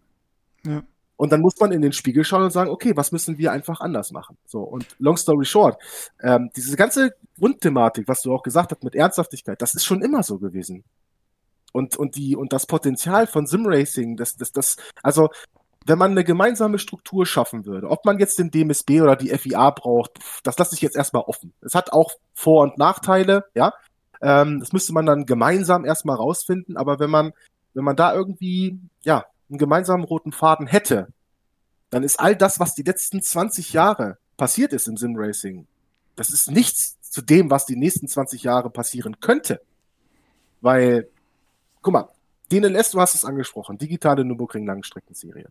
Ja. Und dann muss man in den Spiegel schauen und sagen, okay, was müssen wir einfach anders machen? So, und long story short, ähm, diese ganze Grundthematik, was du auch gesagt hast mit Ernsthaftigkeit, das ist schon immer so gewesen. Und, und die, und das Potenzial von Simracing, das, das, das, also, wenn man eine gemeinsame Struktur schaffen würde, ob man jetzt den DMSB oder die FIA braucht, das lasse ich jetzt erstmal offen. Es hat auch Vor- und Nachteile, ja. Ähm, das müsste man dann gemeinsam erstmal rausfinden, aber wenn man, wenn man da irgendwie, ja, einen gemeinsamen roten Faden hätte, dann ist all das, was die letzten 20 Jahre passiert ist im Simracing, das ist nichts zu dem, was die nächsten 20 Jahre passieren könnte. Weil, guck mal, DNLS, du hast es angesprochen, digitale Nürburgring Langstreckenserie.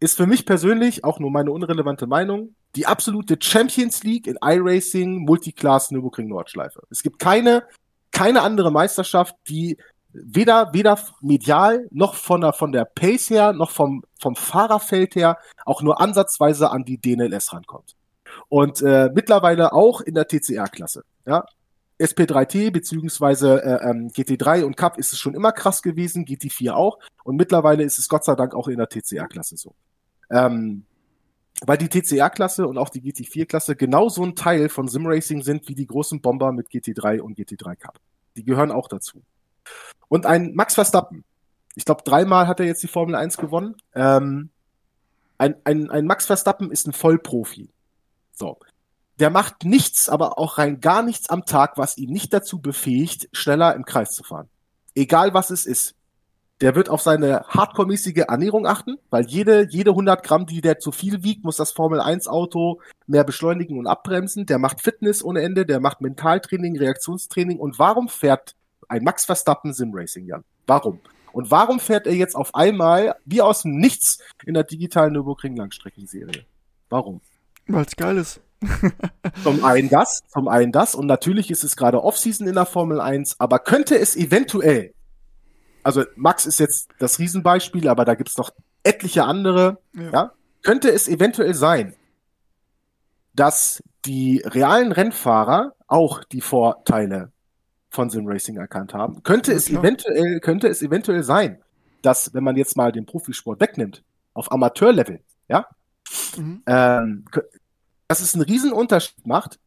Ist für mich persönlich, auch nur meine unrelevante Meinung, die absolute Champions League in iRacing Multiclass Nürburgring Nordschleife. Es gibt keine, keine andere Meisterschaft, die weder, weder medial noch von der, von der Pace her, noch vom, vom Fahrerfeld her auch nur ansatzweise an die DNLS rankommt. Und äh, mittlerweile auch in der TCR-Klasse. Ja? SP3T beziehungsweise äh, ähm, GT3 und Cup ist es schon immer krass gewesen, GT4 auch. Und mittlerweile ist es Gott sei Dank auch in der TCR-Klasse so. Ähm, weil die TCR-Klasse und auch die GT4-Klasse genauso ein Teil von Simracing sind wie die großen Bomber mit GT3 und GT3 Cup. Die gehören auch dazu. Und ein Max Verstappen. Ich glaube, dreimal hat er jetzt die Formel 1 gewonnen. Ähm, ein, ein, ein Max Verstappen ist ein Vollprofi. So. Der macht nichts, aber auch rein gar nichts am Tag, was ihn nicht dazu befähigt, schneller im Kreis zu fahren. Egal was es ist. Der wird auf seine hardcore-mäßige Ernährung achten, weil jede, jede 100 Gramm, die der zu viel wiegt, muss das Formel 1 Auto mehr beschleunigen und abbremsen. Der macht Fitness ohne Ende, der macht Mentaltraining, Reaktionstraining. Und warum fährt ein Max Verstappen Simracing, Jan. Warum? Und warum fährt er jetzt auf einmal wie aus dem Nichts in der digitalen Nürburgring Langstreckenserie? Warum? Weil es geil ist. zum einen das, zum einen das und natürlich ist es gerade Offseason in der Formel 1, aber könnte es eventuell, also Max ist jetzt das Riesenbeispiel, aber da gibt's noch etliche andere, ja. ja, könnte es eventuell sein, dass die realen Rennfahrer auch die Vorteile von Simracing erkannt haben. Könnte es eventuell, könnte es eventuell sein, dass, wenn man jetzt mal den Profisport wegnimmt, auf Amateurlevel, ja, mhm. ähm, dass es einen riesen Unterschied macht,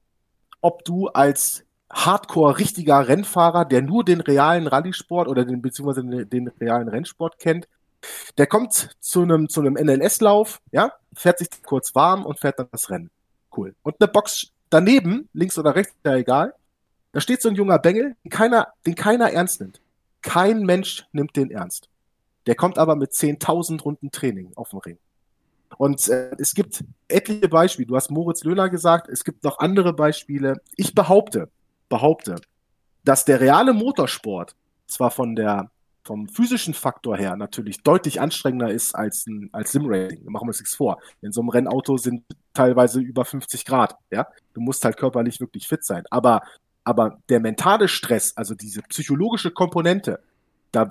ob du als Hardcore richtiger Rennfahrer, der nur den realen Rallye-Sport oder den beziehungsweise den, den, realen Rennsport kennt, der kommt zu einem zu einem NLS-Lauf, ja, fährt sich kurz warm und fährt dann das Rennen. Cool. Und eine Box daneben, links oder rechts, ja egal, da steht so ein junger Bengel, den keiner, den keiner ernst nimmt. Kein Mensch nimmt den ernst. Der kommt aber mit 10.000 Runden Training auf den Ring. Und äh, es gibt etliche Beispiele. Du hast Moritz Löhner gesagt, es gibt noch andere Beispiele. Ich behaupte, behaupte, dass der reale Motorsport zwar von der vom physischen Faktor her natürlich deutlich anstrengender ist als ein als Simracing. Machen wir uns nichts vor. In so einem Rennauto sind teilweise über 50 Grad. Ja, du musst halt körperlich wirklich fit sein. Aber aber der mentale Stress, also diese psychologische Komponente, da,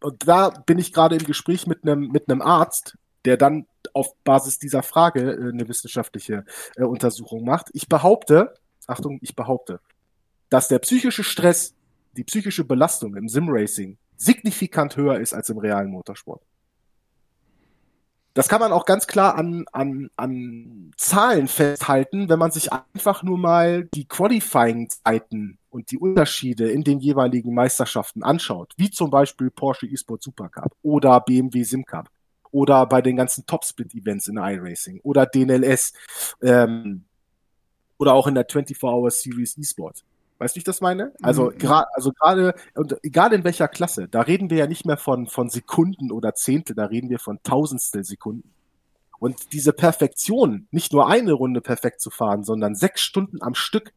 und da bin ich gerade im Gespräch mit einem, mit einem Arzt, der dann auf Basis dieser Frage äh, eine wissenschaftliche äh, Untersuchung macht. Ich behaupte, Achtung, ich behaupte, dass der psychische Stress, die psychische Belastung im Simracing signifikant höher ist als im realen Motorsport. Das kann man auch ganz klar an, an, an Zahlen festhalten, wenn man sich einfach nur mal die Qualifying-Zeiten und die Unterschiede in den jeweiligen Meisterschaften anschaut, wie zum Beispiel Porsche eSport Super Cup oder BMW Sim Cup oder bei den ganzen Topsplit-Events in iRacing oder DNLS ähm, oder auch in der 24-Hour Series eSport. Weißt du, wie ich das meine? Also mhm. gerade, also gerade, und egal in welcher Klasse, da reden wir ja nicht mehr von, von Sekunden oder Zehntel, da reden wir von Tausendstel Sekunden. Und diese Perfektion, nicht nur eine Runde perfekt zu fahren, sondern sechs Stunden am Stück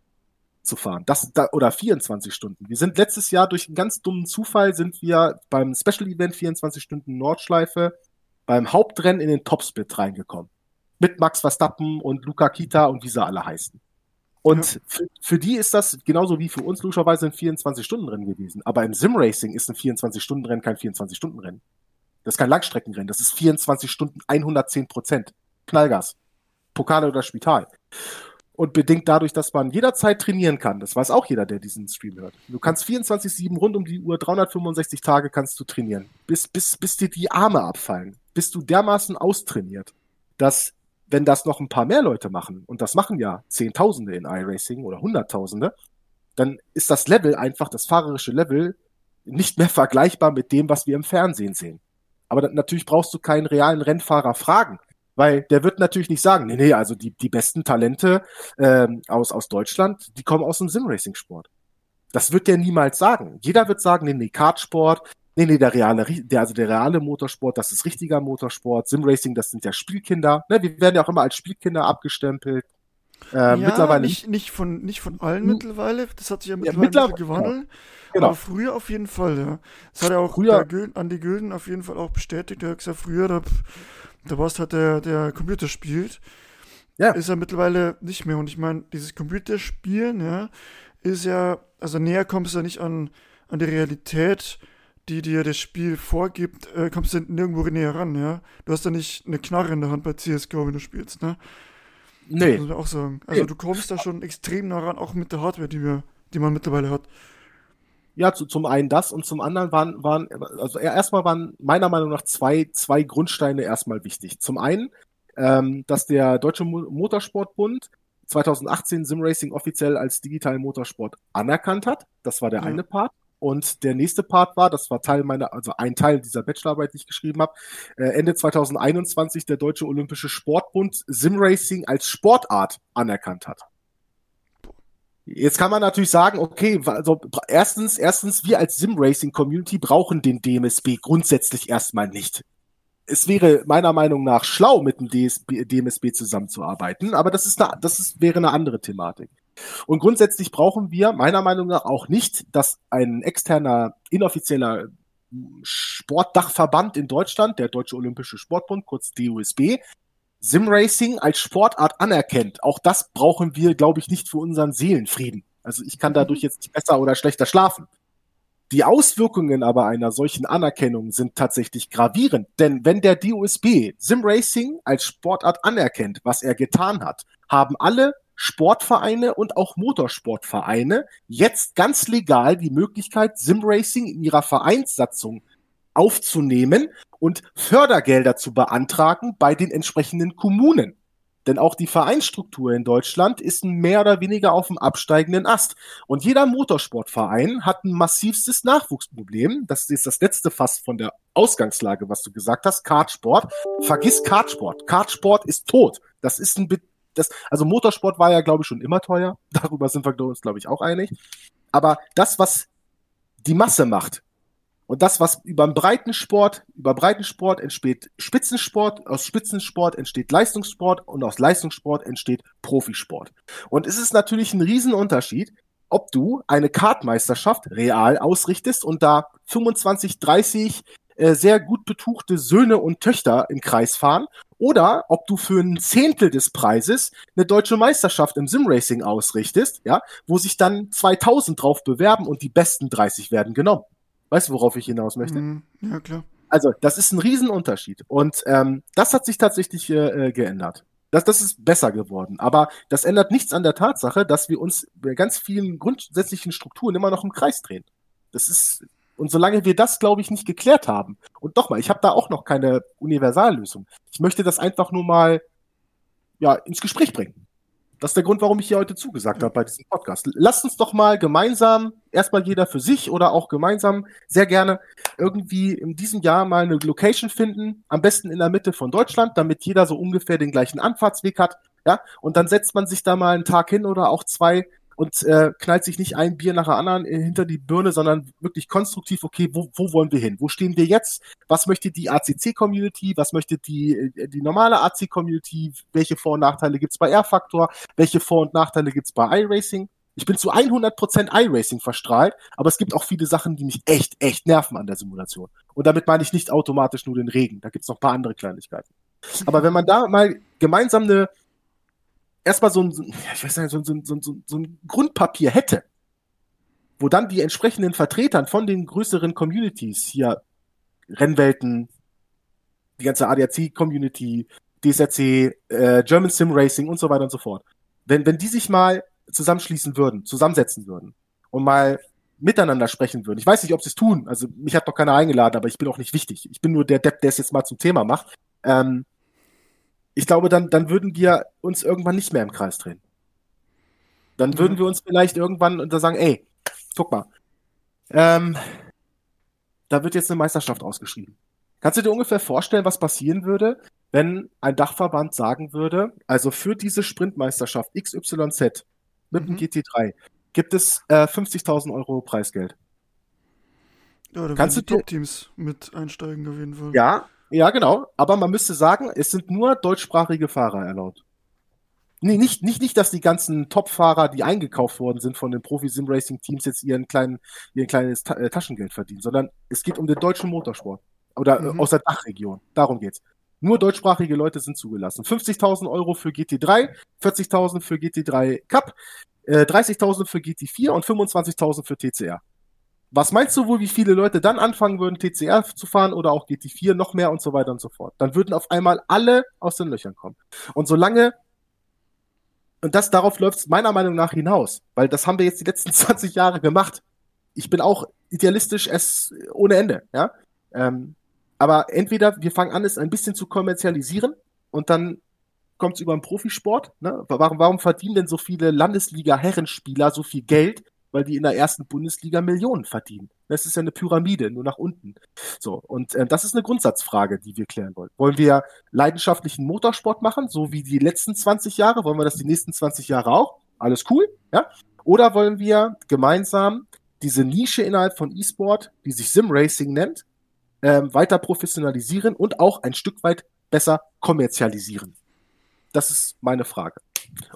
zu fahren, das da, oder 24 Stunden. Wir sind letztes Jahr durch einen ganz dummen Zufall sind wir beim Special Event 24 Stunden Nordschleife beim Hauptrennen in den Topsplit reingekommen. Mit Max Verstappen und Luca Kita und wie sie alle heißen. Und ja. für, für, die ist das genauso wie für uns logischerweise ein 24-Stunden-Rennen gewesen. Aber im Sim-Racing ist ein 24-Stunden-Rennen kein 24-Stunden-Rennen. Das ist kein Langstreckenrennen. Das ist 24 Stunden 110 Prozent. Knallgas. Pokale oder Spital. Und bedingt dadurch, dass man jederzeit trainieren kann. Das weiß auch jeder, der diesen Stream hört. Du kannst 24-7 rund um die Uhr, 365 Tage kannst du trainieren. Bis, bis, bis dir die Arme abfallen. Bist du dermaßen austrainiert, dass wenn das noch ein paar mehr Leute machen, und das machen ja Zehntausende in iRacing oder Hunderttausende, dann ist das Level einfach, das fahrerische Level, nicht mehr vergleichbar mit dem, was wir im Fernsehen sehen. Aber dann, natürlich brauchst du keinen realen Rennfahrer fragen, weil der wird natürlich nicht sagen, nee, nee, also die, die besten Talente ähm, aus, aus Deutschland, die kommen aus dem Simracing-Sport. Das wird der niemals sagen. Jeder wird sagen, nee, nee, Kartsport, Nee, nee, der reale, der, also der reale Motorsport, das ist richtiger Motorsport. Simracing, das sind ja Spielkinder. Ne, wir werden ja auch immer als Spielkinder abgestempelt. Äh, ja, mittlerweile nicht, nicht von nicht von allen mittlerweile. Das hat sich ja mittlerweile, ja, mittlerweile gewandelt. Genau. Aber früher auf jeden Fall, ja. Das hat ja auch früher, der Andi Gülden auf jeden Fall auch bestätigt. Der hat gesagt, früher, da, da war es halt der, der Computer spielt. Ja. Ist er mittlerweile nicht mehr. Und ich meine, dieses Computerspielen, ja, ist ja, also näher kommst du ja nicht an, an die Realität die dir das Spiel vorgibt, äh, kommst du nirgendwo näher ran, ja. Du hast ja nicht eine Knarre in der Hand bei CSGO, wenn du spielst, ne? Nee. Das muss man auch sagen. Also nee. du kommst da schon extrem nah ran, auch mit der Hardware, die wir, die man mittlerweile hat. Ja, zu, zum einen das und zum anderen waren, waren, also erstmal waren meiner Meinung nach zwei, zwei Grundsteine erstmal wichtig. Zum einen, ähm, dass der Deutsche Motorsportbund 2018 Simracing offiziell als digitalen Motorsport anerkannt hat. Das war der ja. eine Part. Und der nächste Part war, das war Teil meiner, also ein Teil dieser Bachelorarbeit, die ich geschrieben habe, äh, Ende 2021 der Deutsche Olympische Sportbund Simracing als Sportart anerkannt hat. Jetzt kann man natürlich sagen, okay, also erstens, erstens, wir als Simracing Community brauchen den DMSB grundsätzlich erstmal nicht. Es wäre meiner Meinung nach schlau, mit dem DSB, DMSB zusammenzuarbeiten, aber das ist eine, das ist, wäre eine andere Thematik. Und grundsätzlich brauchen wir meiner Meinung nach auch nicht, dass ein externer, inoffizieller Sportdachverband in Deutschland, der Deutsche Olympische Sportbund, kurz DUSB, Simracing als Sportart anerkennt. Auch das brauchen wir, glaube ich, nicht für unseren Seelenfrieden. Also ich kann dadurch jetzt nicht besser oder schlechter schlafen. Die Auswirkungen aber einer solchen Anerkennung sind tatsächlich gravierend, denn wenn der DUSB Simracing als Sportart anerkennt, was er getan hat, haben alle Sportvereine und auch Motorsportvereine jetzt ganz legal die Möglichkeit, Simracing in ihrer Vereinssatzung aufzunehmen und Fördergelder zu beantragen bei den entsprechenden Kommunen. Denn auch die Vereinsstruktur in Deutschland ist mehr oder weniger auf dem absteigenden Ast. Und jeder Motorsportverein hat ein massivstes Nachwuchsproblem. Das ist das letzte Fass von der Ausgangslage, was du gesagt hast. Kartsport. Vergiss Kartsport. Kartsport ist tot. Das ist ein das, also Motorsport war ja, glaube ich, schon immer teuer. Darüber sind wir uns, glaube ich, auch einig. Aber das, was die Masse macht und das, was über Breitensport, über Breitensport entsteht Spitzensport, aus Spitzensport entsteht Leistungssport und aus Leistungssport entsteht Profisport. Und es ist natürlich ein Riesenunterschied, ob du eine Kartmeisterschaft real ausrichtest und da 25, 30 äh, sehr gut betuchte Söhne und Töchter im Kreis fahren oder ob du für ein Zehntel des Preises eine deutsche Meisterschaft im Simracing ausrichtest, ja, wo sich dann 2000 drauf bewerben und die besten 30 werden genommen. Weißt du, worauf ich hinaus möchte? Mhm. Ja, klar. Also, das ist ein Riesenunterschied. Und ähm, das hat sich tatsächlich äh, geändert. Das, das ist besser geworden. Aber das ändert nichts an der Tatsache, dass wir uns bei ganz vielen grundsätzlichen Strukturen immer noch im Kreis drehen. Das ist und solange wir das, glaube ich, nicht geklärt haben, und doch mal, ich habe da auch noch keine Universallösung. Ich möchte das einfach nur mal ja, ins Gespräch bringen. Das ist der Grund, warum ich hier heute zugesagt habe bei diesem Podcast. Lasst uns doch mal gemeinsam, erstmal jeder für sich oder auch gemeinsam, sehr gerne irgendwie in diesem Jahr mal eine Location finden, am besten in der Mitte von Deutschland, damit jeder so ungefähr den gleichen Anfahrtsweg hat. Ja, und dann setzt man sich da mal einen Tag hin oder auch zwei und äh, knallt sich nicht ein Bier nach der anderen äh, hinter die Birne, sondern wirklich konstruktiv, okay, wo, wo wollen wir hin? Wo stehen wir jetzt? Was möchte die ACC-Community? Was möchte die, äh, die normale AC-Community? Welche Vor- und Nachteile gibt's bei R-Factor? Welche Vor- und Nachteile gibt's bei iRacing? Ich bin zu 100% iRacing verstrahlt, aber es gibt auch viele Sachen, die mich echt, echt nerven an der Simulation. Und damit meine ich nicht automatisch nur den Regen. Da gibt's noch ein paar andere Kleinigkeiten. Aber wenn man da mal gemeinsam eine, erstmal so ein, ich weiß nicht, so, so, so, so, ein Grundpapier hätte, wo dann die entsprechenden Vertretern von den größeren Communities hier Rennwelten, die ganze ADAC-Community, DSRC, äh, German Sim Racing und so weiter und so fort. Wenn, wenn die sich mal zusammenschließen würden, zusammensetzen würden und mal miteinander sprechen würden. Ich weiß nicht, ob sie es tun. Also mich hat noch keiner eingeladen, aber ich bin auch nicht wichtig. Ich bin nur der Depp, der es jetzt mal zum Thema macht. Ähm, ich glaube, dann, dann würden wir uns irgendwann nicht mehr im Kreis drehen. Dann mhm. würden wir uns vielleicht irgendwann und da sagen, ey, guck mal, ähm, da wird jetzt eine Meisterschaft ausgeschrieben. Kannst du dir ungefähr vorstellen, was passieren würde, wenn ein Dachverband sagen würde, also für diese Sprintmeisterschaft XYZ mit mhm. dem GT3 gibt es äh, 50.000 Euro Preisgeld. Ja, da Kannst du die Top-Teams mit einsteigen auf jeden Fall. Ja, ja, genau. Aber man müsste sagen, es sind nur deutschsprachige Fahrer erlaubt. Nee, nicht, nicht, nicht, dass die ganzen Top-Fahrer, die eingekauft worden sind von den Profi-Sim-Racing-Teams, jetzt ihren kleinen, ihren kleines Ta äh, Taschengeld verdienen, sondern es geht um den deutschen Motorsport. Oder äh, mhm. aus der Dachregion. Darum geht's. Nur deutschsprachige Leute sind zugelassen. 50.000 Euro für GT3, 40.000 für GT3 Cup, äh, 30.000 für GT4 und 25.000 für TCR. Was meinst du wohl, wie viele Leute dann anfangen würden, TCR zu fahren oder auch GT4 noch mehr und so weiter und so fort? Dann würden auf einmal alle aus den Löchern kommen. Und solange, und das darauf läuft es meiner Meinung nach hinaus, weil das haben wir jetzt die letzten 20 Jahre gemacht. Ich bin auch idealistisch es ohne Ende, ja. Ähm, aber entweder wir fangen an, es ein bisschen zu kommerzialisieren und dann kommt es über den Profisport. Ne? Warum, warum verdienen denn so viele Landesliga-Herrenspieler so viel Geld? Weil die in der ersten Bundesliga Millionen verdienen. Das ist ja eine Pyramide, nur nach unten. So, und äh, das ist eine Grundsatzfrage, die wir klären wollen. Wollen wir leidenschaftlichen Motorsport machen, so wie die letzten 20 Jahre? Wollen wir das die nächsten 20 Jahre auch? Alles cool, ja? Oder wollen wir gemeinsam diese Nische innerhalb von E-Sport, die sich Sim Racing nennt, ähm, weiter professionalisieren und auch ein Stück weit besser kommerzialisieren? Das ist meine Frage.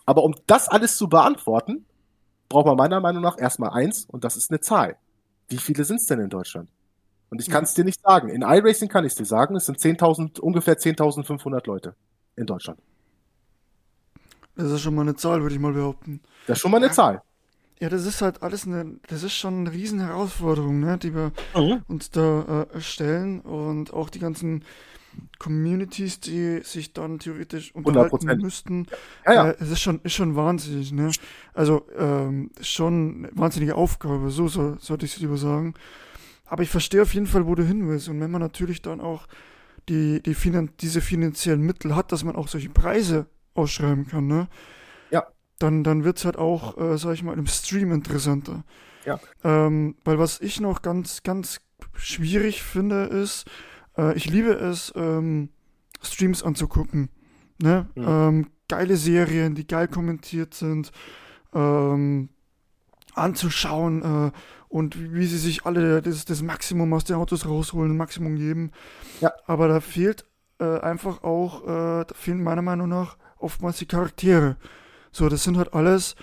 Aber um das alles zu beantworten, braucht man meiner Meinung nach erstmal eins und das ist eine Zahl. Wie viele sind es denn in Deutschland? Und ich kann es dir nicht sagen. In iRacing kann ich es dir sagen, es sind 10.000, ungefähr 10.500 Leute in Deutschland. Das ist schon mal eine Zahl, würde ich mal behaupten. Das ist schon mal eine Zahl. Ja, das ist halt alles eine, das ist schon eine riesen Herausforderung, ne, die wir mhm. uns da äh, stellen und auch die ganzen Communities, die sich dann theoretisch unterhalten 100%. müssten. Ja, ja. Äh, es ist schon, ist schon wahnsinnig, ne? Also ähm, schon eine wahnsinnige Aufgabe, so, so sollte ich es lieber sagen. Aber ich verstehe auf jeden Fall, wo du hin willst. Und wenn man natürlich dann auch die, die finan diese finanziellen Mittel hat, dass man auch solche Preise ausschreiben kann, ne? Ja. Dann, dann wird es halt auch, äh, sag ich mal, im Stream interessanter. Ja. Ähm, weil was ich noch ganz, ganz schwierig finde, ist, äh, ich liebe es, ähm, Streams anzugucken. Ne? Mhm. Ähm, geile Serien, die geil kommentiert sind, ähm, anzuschauen äh, und wie sie sich alle das, das Maximum aus den Autos rausholen, ein Maximum geben. Ja. Aber da fehlt äh, einfach auch, äh, da fehlen meiner Meinung nach oftmals die Charaktere. So, das sind halt alles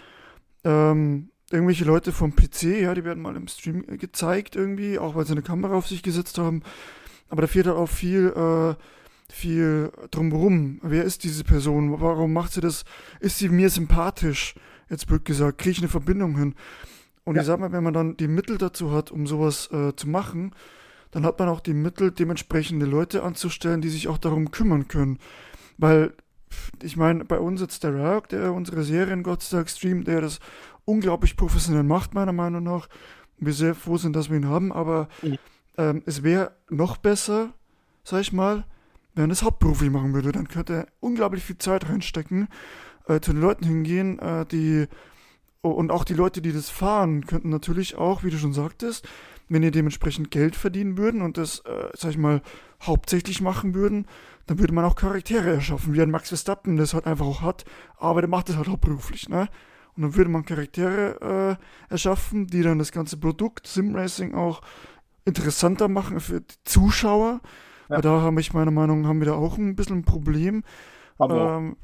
ähm, irgendwelche Leute vom PC, ja, die werden mal im Stream gezeigt irgendwie, auch weil sie eine Kamera auf sich gesetzt haben. Aber da fehlt halt auch viel, äh, viel drumherum. Wer ist diese Person? Warum macht sie das? Ist sie mir sympathisch? Jetzt blöd gesagt, kriege ich eine Verbindung hin. Und ja. ich sag mal, wenn man dann die Mittel dazu hat, um sowas äh, zu machen, dann hat man auch die Mittel, dementsprechende Leute anzustellen, die sich auch darum kümmern können. Weil, ich meine, bei uns jetzt der Rark, der unsere Serien Gott sei Dank streamt, der das unglaublich professionell macht, meiner Meinung nach. Wir sehr froh sind, dass wir ihn haben, aber mhm ähm, es wäre noch besser, sag ich mal, wenn er es hauptberuflich machen würde. Dann könnte er unglaublich viel Zeit reinstecken, äh, zu den Leuten hingehen, äh, die und auch die Leute, die das fahren, könnten natürlich auch, wie du schon sagtest, wenn ihr dementsprechend Geld verdienen würden und das, äh, sag ich mal, hauptsächlich machen würden, dann würde man auch Charaktere erschaffen, wie ein Max Verstappen das halt einfach auch hat, aber der macht das halt hauptberuflich, ne? Und dann würde man Charaktere äh, erschaffen, die dann das ganze Produkt Simracing auch interessanter machen für die Zuschauer. Ja. Da habe ich meiner Meinung nach haben wir da auch ein bisschen ein Problem. Ähm,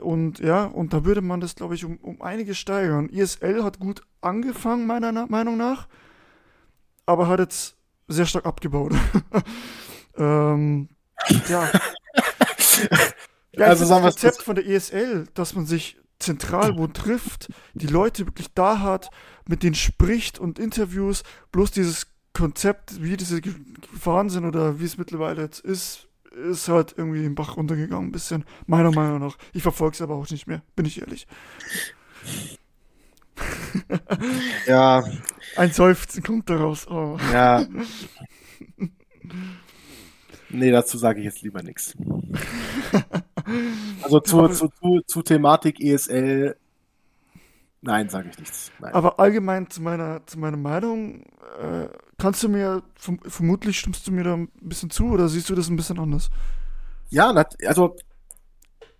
und ja, und da würde man das, glaube ich, um, um einiges steigern. ISL hat gut angefangen, meiner na Meinung nach, aber hat jetzt sehr stark abgebaut. ähm, ja. ja also sagen das Konzept von der ESL, dass man sich zentral wo trifft, die Leute wirklich da hat, mit denen spricht und Interviews, bloß dieses Konzept, wie diese gefahren sind oder wie es mittlerweile jetzt ist, ist halt irgendwie im Bach runtergegangen, ein bisschen, meiner Meinung nach. Ich verfolge es aber auch nicht mehr, bin ich ehrlich. Ja. Ein Seufzen kommt daraus. Oh. Ja. Nee, dazu sage ich jetzt lieber nichts. Also zu, zu, zu, zu Thematik ESL Nein, sage ich nichts. Nein. Aber allgemein zu meiner, zu meiner Meinung, äh, kannst du mir, vermutlich stimmst du mir da ein bisschen zu oder siehst du das ein bisschen anders? Ja, also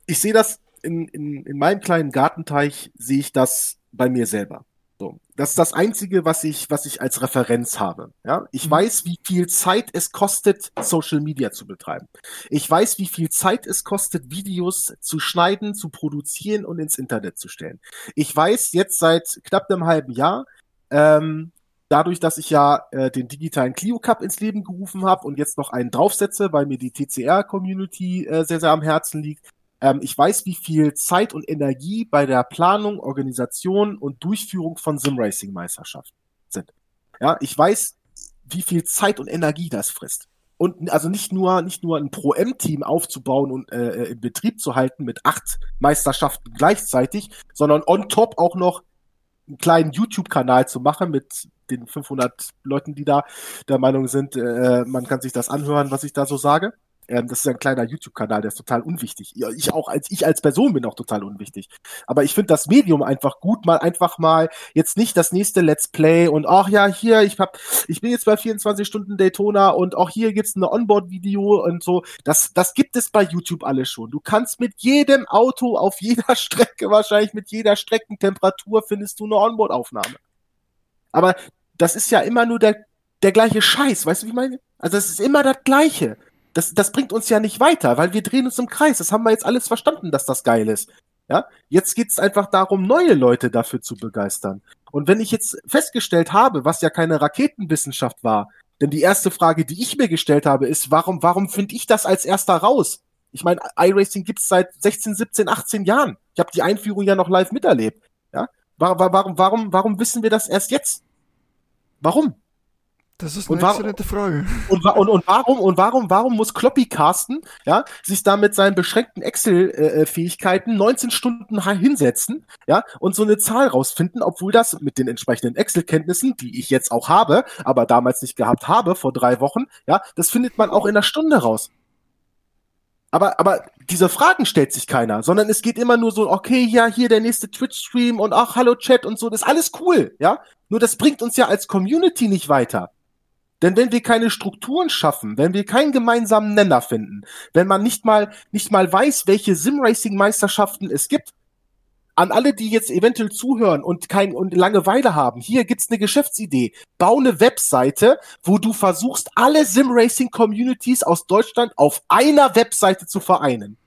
ich sehe das in, in, in meinem kleinen Gartenteich, sehe ich das bei mir selber. So. Das ist das Einzige, was ich, was ich als Referenz habe. Ja? Ich mhm. weiß, wie viel Zeit es kostet, Social Media zu betreiben. Ich weiß, wie viel Zeit es kostet, Videos zu schneiden, zu produzieren und ins Internet zu stellen. Ich weiß jetzt seit knapp einem halben Jahr, ähm, dadurch, dass ich ja äh, den digitalen Clio Cup ins Leben gerufen habe und jetzt noch einen draufsetze, weil mir die TCR-Community äh, sehr, sehr am Herzen liegt, ähm, ich weiß, wie viel Zeit und Energie bei der Planung, Organisation und Durchführung von Simracing-Meisterschaften sind. Ja, ich weiß, wie viel Zeit und Energie das frisst. Und also nicht nur, nicht nur ein Pro-M-Team aufzubauen und äh, äh, in Betrieb zu halten mit acht Meisterschaften gleichzeitig, sondern on top auch noch einen kleinen YouTube-Kanal zu machen mit den 500 Leuten, die da der Meinung sind, äh, man kann sich das anhören, was ich da so sage. Ähm, das ist ein kleiner YouTube-Kanal, der ist total unwichtig. Ich auch als ich als Person bin auch total unwichtig. Aber ich finde das Medium einfach gut, mal einfach mal jetzt nicht das nächste Let's Play und ach ja, hier, ich hab, ich bin jetzt bei 24 Stunden Daytona und auch hier gibt's eine Onboard-Video und so. Das, das gibt es bei YouTube alles schon. Du kannst mit jedem Auto auf jeder Strecke, wahrscheinlich mit jeder Streckentemperatur findest du eine Onboard-Aufnahme. Aber das ist ja immer nur der, der gleiche Scheiß, weißt du, wie ich meine? Also es ist immer das Gleiche das, das bringt uns ja nicht weiter, weil wir drehen uns im Kreis. Das haben wir jetzt alles verstanden, dass das geil ist. Ja, jetzt geht es einfach darum, neue Leute dafür zu begeistern. Und wenn ich jetzt festgestellt habe, was ja keine Raketenwissenschaft war, denn die erste Frage, die ich mir gestellt habe, ist, warum, warum finde ich das als erster raus? Ich meine, iRacing gibt's seit 16, 17, 18 Jahren. Ich habe die Einführung ja noch live miterlebt. Ja, warum, warum, warum, warum wissen wir das erst jetzt? Warum? Das ist eine exzellente Frage. Und, und, und, warum, und warum, warum muss Kloppy Carsten, ja, sich da mit seinen beschränkten Excel-Fähigkeiten 19 Stunden hinsetzen, ja, und so eine Zahl rausfinden, obwohl das mit den entsprechenden Excel-Kenntnissen, die ich jetzt auch habe, aber damals nicht gehabt habe, vor drei Wochen, ja, das findet man auch in einer Stunde raus. Aber, aber diese Fragen stellt sich keiner, sondern es geht immer nur so, okay, ja, hier der nächste Twitch-Stream und ach, hallo Chat und so, das ist alles cool, ja. Nur das bringt uns ja als Community nicht weiter. Denn wenn wir keine Strukturen schaffen, wenn wir keinen gemeinsamen Nenner finden, wenn man nicht mal, nicht mal weiß, welche Simracing-Meisterschaften es gibt, an alle, die jetzt eventuell zuhören und kein und Langeweile haben, hier gibt's eine Geschäftsidee. Bau eine Webseite, wo du versuchst, alle Simracing Communities aus Deutschland auf einer Webseite zu vereinen.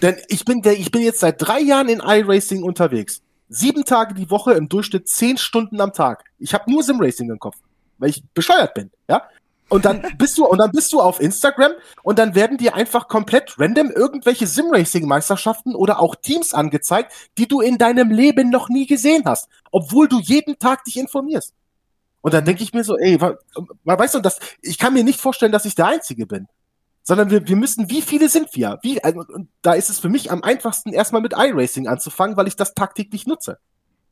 Denn ich bin der, ich bin jetzt seit drei Jahren in iRacing unterwegs. Sieben Tage die Woche im Durchschnitt zehn Stunden am Tag. Ich habe nur Simracing im Kopf weil ich bescheuert bin, ja. Und dann bist du, und dann bist du auf Instagram und dann werden dir einfach komplett random irgendwelche Simracing-Meisterschaften oder auch Teams angezeigt, die du in deinem Leben noch nie gesehen hast, obwohl du jeden Tag dich informierst. Und dann denke ich mir so, ey, weißt du, das, ich kann mir nicht vorstellen, dass ich der Einzige bin. Sondern wir, wir müssen, wie viele sind wir? Wie, also, und da ist es für mich am einfachsten, erstmal mit iRacing anzufangen, weil ich das tagtäglich nutze.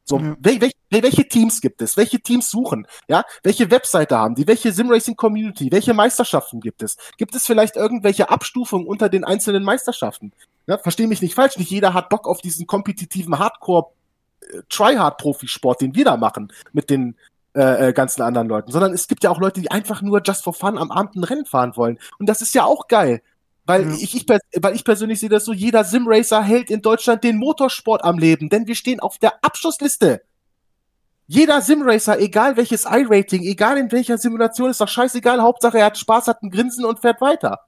So, ja. wel, wel, welche Teams gibt es? Welche Teams suchen? Ja, welche Webseite haben die? Welche Simracing Community? Welche Meisterschaften gibt es? Gibt es vielleicht irgendwelche Abstufungen unter den einzelnen Meisterschaften? Ja, verstehe mich nicht falsch. Nicht jeder hat Bock auf diesen kompetitiven Hardcore äh, Tryhard Profisport, den wir da machen mit den äh, äh, ganzen anderen Leuten, sondern es gibt ja auch Leute, die einfach nur just for fun am Abend ein Rennen fahren wollen. Und das ist ja auch geil. Weil, ja. ich, ich, weil ich persönlich sehe das so, jeder Simracer hält in Deutschland den Motorsport am Leben, denn wir stehen auf der Abschlussliste. Jeder Simracer, egal welches I-Rating, egal in welcher Simulation, ist doch scheißegal. Hauptsache er hat Spaß, hat ein Grinsen und fährt weiter.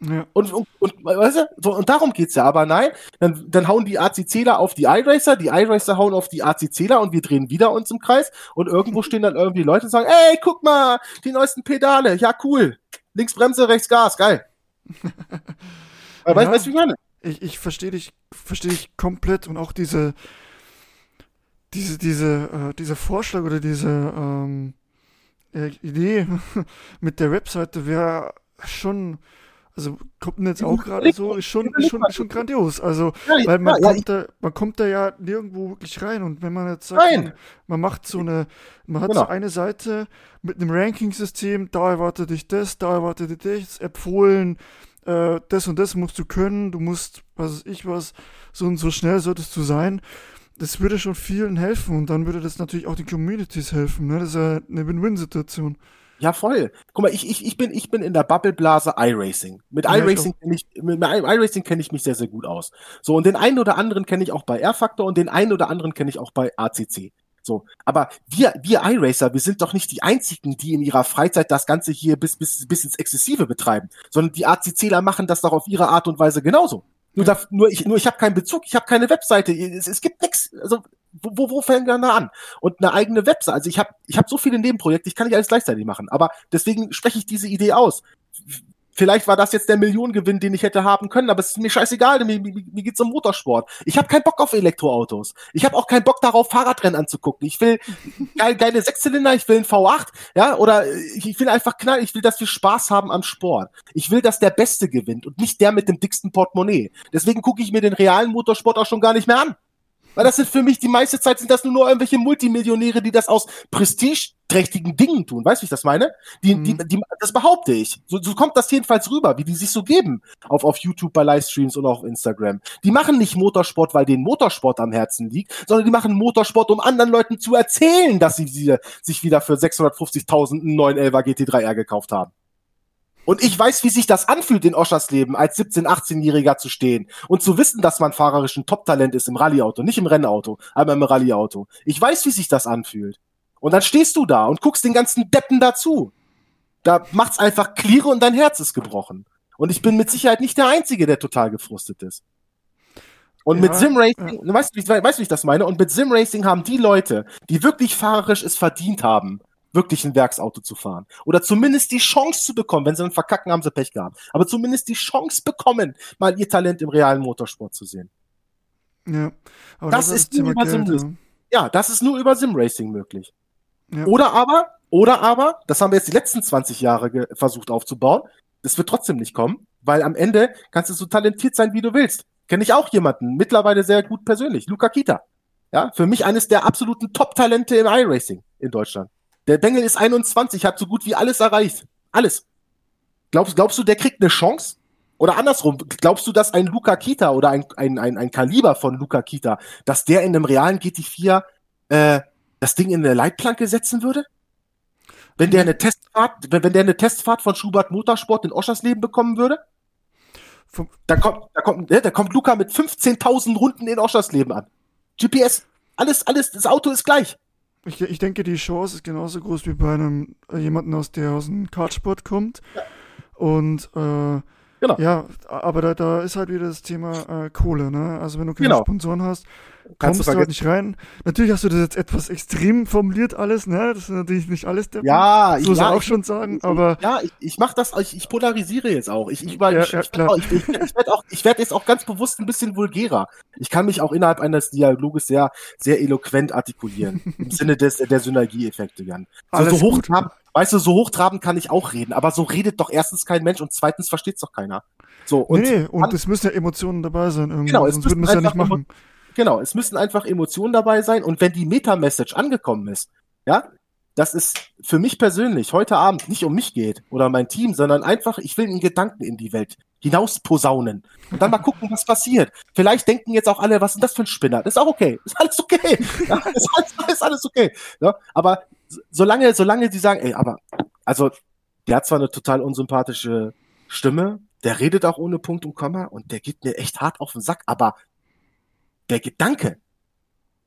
Ja. Und, und, und, weißt du, so, und darum geht's ja. Aber nein, dann, dann hauen die ACCler auf die iRacer, die iRacer hauen auf die ACCler und wir drehen wieder uns im Kreis und irgendwo stehen dann irgendwie Leute und sagen, ey, guck mal, die neuesten Pedale, ja cool. Links Bremse, rechts Gas, geil. Ja, weißt, du, wie ich meine? Ich, ich verstehe dich, verstehe dich komplett und auch diese, diese, diese, äh, dieser Vorschlag oder diese ähm, äh, Idee mit der Webseite wäre schon also kommt mir jetzt auch gerade so, ist schon, ist schon, ist schon grandios. Also, weil man, ja, kommt da, man kommt da ja nirgendwo wirklich rein. Und wenn man jetzt sagt, man, man, macht so eine, man hat genau. so eine Seite mit einem Ranking-System, da erwartet dich das, da erwartet dich das, empfohlen, äh, das und das musst du können, du musst, was weiß ich was, so und so schnell solltest du sein. Das würde schon vielen helfen und dann würde das natürlich auch den Communities helfen. Ne? Das ist ja eine Win-Win-Situation. Ja, voll. Guck mal, ich, ich, ich, bin, ich bin in der Bubbleblase iRacing. Mit ja, iRacing kenne ich, mit iRacing kenne ich mich sehr, sehr gut aus. So, und den einen oder anderen kenne ich auch bei R-Factor und den einen oder anderen kenne ich auch bei ACC. So, aber wir, wir iRacer, wir sind doch nicht die einzigen, die in ihrer Freizeit das Ganze hier bis, bis, bis ins Exzessive betreiben, sondern die ACCler machen das doch auf ihre Art und Weise genauso. Nur, darf, nur ich, nur ich habe keinen Bezug, ich habe keine Webseite, es, es gibt nichts. Also wo, wo fängt man da an? Und eine eigene Webseite. Also ich habe ich hab so viele Nebenprojekte, ich kann nicht alles gleichzeitig machen. Aber deswegen spreche ich diese Idee aus. Vielleicht war das jetzt der Millionengewinn, den ich hätte haben können, aber es ist mir scheißegal, mir, mir, mir geht's um Motorsport. Ich habe keinen Bock auf Elektroautos. Ich habe auch keinen Bock darauf, Fahrradrennen anzugucken. Ich will geil, geile Sechszylinder, ich will ein V8, ja, oder ich will einfach knall, ich will, dass wir Spaß haben am Sport. Ich will, dass der Beste gewinnt und nicht der mit dem dicksten Portemonnaie. Deswegen gucke ich mir den realen Motorsport auch schon gar nicht mehr an. Weil das sind für mich die meiste Zeit sind das nur, irgendwelche Multimillionäre, die das aus prestigeträchtigen Dingen tun. Weißt du, wie ich das meine? Die, mhm. die, die, das behaupte ich. So, so kommt das jedenfalls rüber, wie die sich so geben auf, auf YouTube bei Livestreams und auf Instagram. Die machen nicht Motorsport, weil denen Motorsport am Herzen liegt, sondern die machen Motorsport, um anderen Leuten zu erzählen, dass sie, sie sich wieder für 650.000 einen neuen Elva GT3R gekauft haben. Und ich weiß, wie sich das anfühlt, in Oschersleben als 17-, 18-Jähriger zu stehen und zu wissen, dass man fahrerisch ein Top-Talent ist im Rallyeauto, nicht im Rennauto, aber im Rallyeauto. Ich weiß, wie sich das anfühlt. Und dann stehst du da und guckst den ganzen Deppen dazu. Da macht's einfach Kliere und dein Herz ist gebrochen. Und ich bin mit Sicherheit nicht der Einzige, der total gefrustet ist. Und ja, mit Simracing, ja. weißt, du, weißt wie ich das meine? Und mit Simracing haben die Leute, die wirklich fahrerisch es verdient haben, wirklich ein Werksauto zu fahren. Oder zumindest die Chance zu bekommen, wenn sie dann verkacken, haben sie Pech gehabt. Aber zumindest die Chance bekommen, mal ihr Talent im realen Motorsport zu sehen. Ja. Aber das, das ist nur über Simracing. Ja. ja, das ist nur über Simracing möglich. Ja. Oder aber, oder aber, das haben wir jetzt die letzten 20 Jahre versucht aufzubauen. Das wird trotzdem nicht kommen, weil am Ende kannst du so talentiert sein, wie du willst. Kenne ich auch jemanden, mittlerweile sehr gut persönlich, Luca Kita. Ja, für mich eines der absoluten Top-Talente im iRacing in Deutschland. Der Bengel ist 21, hat so gut wie alles erreicht. Alles. Glaubst, glaubst du, der kriegt eine Chance? Oder andersrum, glaubst du, dass ein Luca Kita oder ein, ein, ein, ein Kaliber von Luca Kita, dass der in einem realen GT4 äh, das Ding in eine Leitplanke setzen würde? Wenn der eine Testfahrt, wenn, wenn der eine Testfahrt von Schubert Motorsport in Oschersleben bekommen würde? Da kommt, da kommt, ne, da kommt Luca mit 15.000 Runden in Oschersleben an. GPS, alles, alles, das Auto ist gleich. Ich, ich denke, die Chance ist genauso groß wie bei einem äh, jemanden aus der aus dem Kartsport kommt. Ja. Und äh, genau. ja, aber da, da ist halt wieder das Thema äh, Kohle, ne? Also wenn du keine genau. Sponsoren hast, kommst du, halt nicht rein. Natürlich hast du das jetzt etwas extrem formuliert alles, ne? Das ist natürlich nicht alles der Ja, so ja, auch schon sagen, aber ja, ich, ich mache das, ich, ich polarisiere jetzt auch. Ich, ich, ja, ich, ja, klar. ich, ich, ich werde auch, ich werde jetzt auch ganz bewusst ein bisschen vulgärer. Ich kann mich auch innerhalb eines Dialoges sehr, sehr eloquent artikulieren im Sinne des der Synergieeffekte, Jan. So, so hochtrabend, weißt du, so hochtrabend kann ich auch reden, aber so redet doch erstens kein Mensch und zweitens versteht's doch keiner. So und nee, und es müssen ja Emotionen dabei sein irgendwie, genau, sonst würden wir es ja nicht machen. Genau, es müssen einfach Emotionen dabei sein und wenn die Meta-Message angekommen ist, ja, das ist für mich persönlich heute Abend nicht um mich geht oder mein Team, sondern einfach, ich will einen Gedanken in die Welt hinaus posaunen und dann mal gucken, was passiert. Vielleicht denken jetzt auch alle, was ist das für ein Spinner? Das ist auch okay, ist alles okay, ja, ist, alles, ist alles okay. Ja, aber solange, solange die sagen, ey, aber also der hat zwar eine total unsympathische Stimme, der redet auch ohne Punkt und Komma und der geht mir echt hart auf den Sack, aber der Gedanke,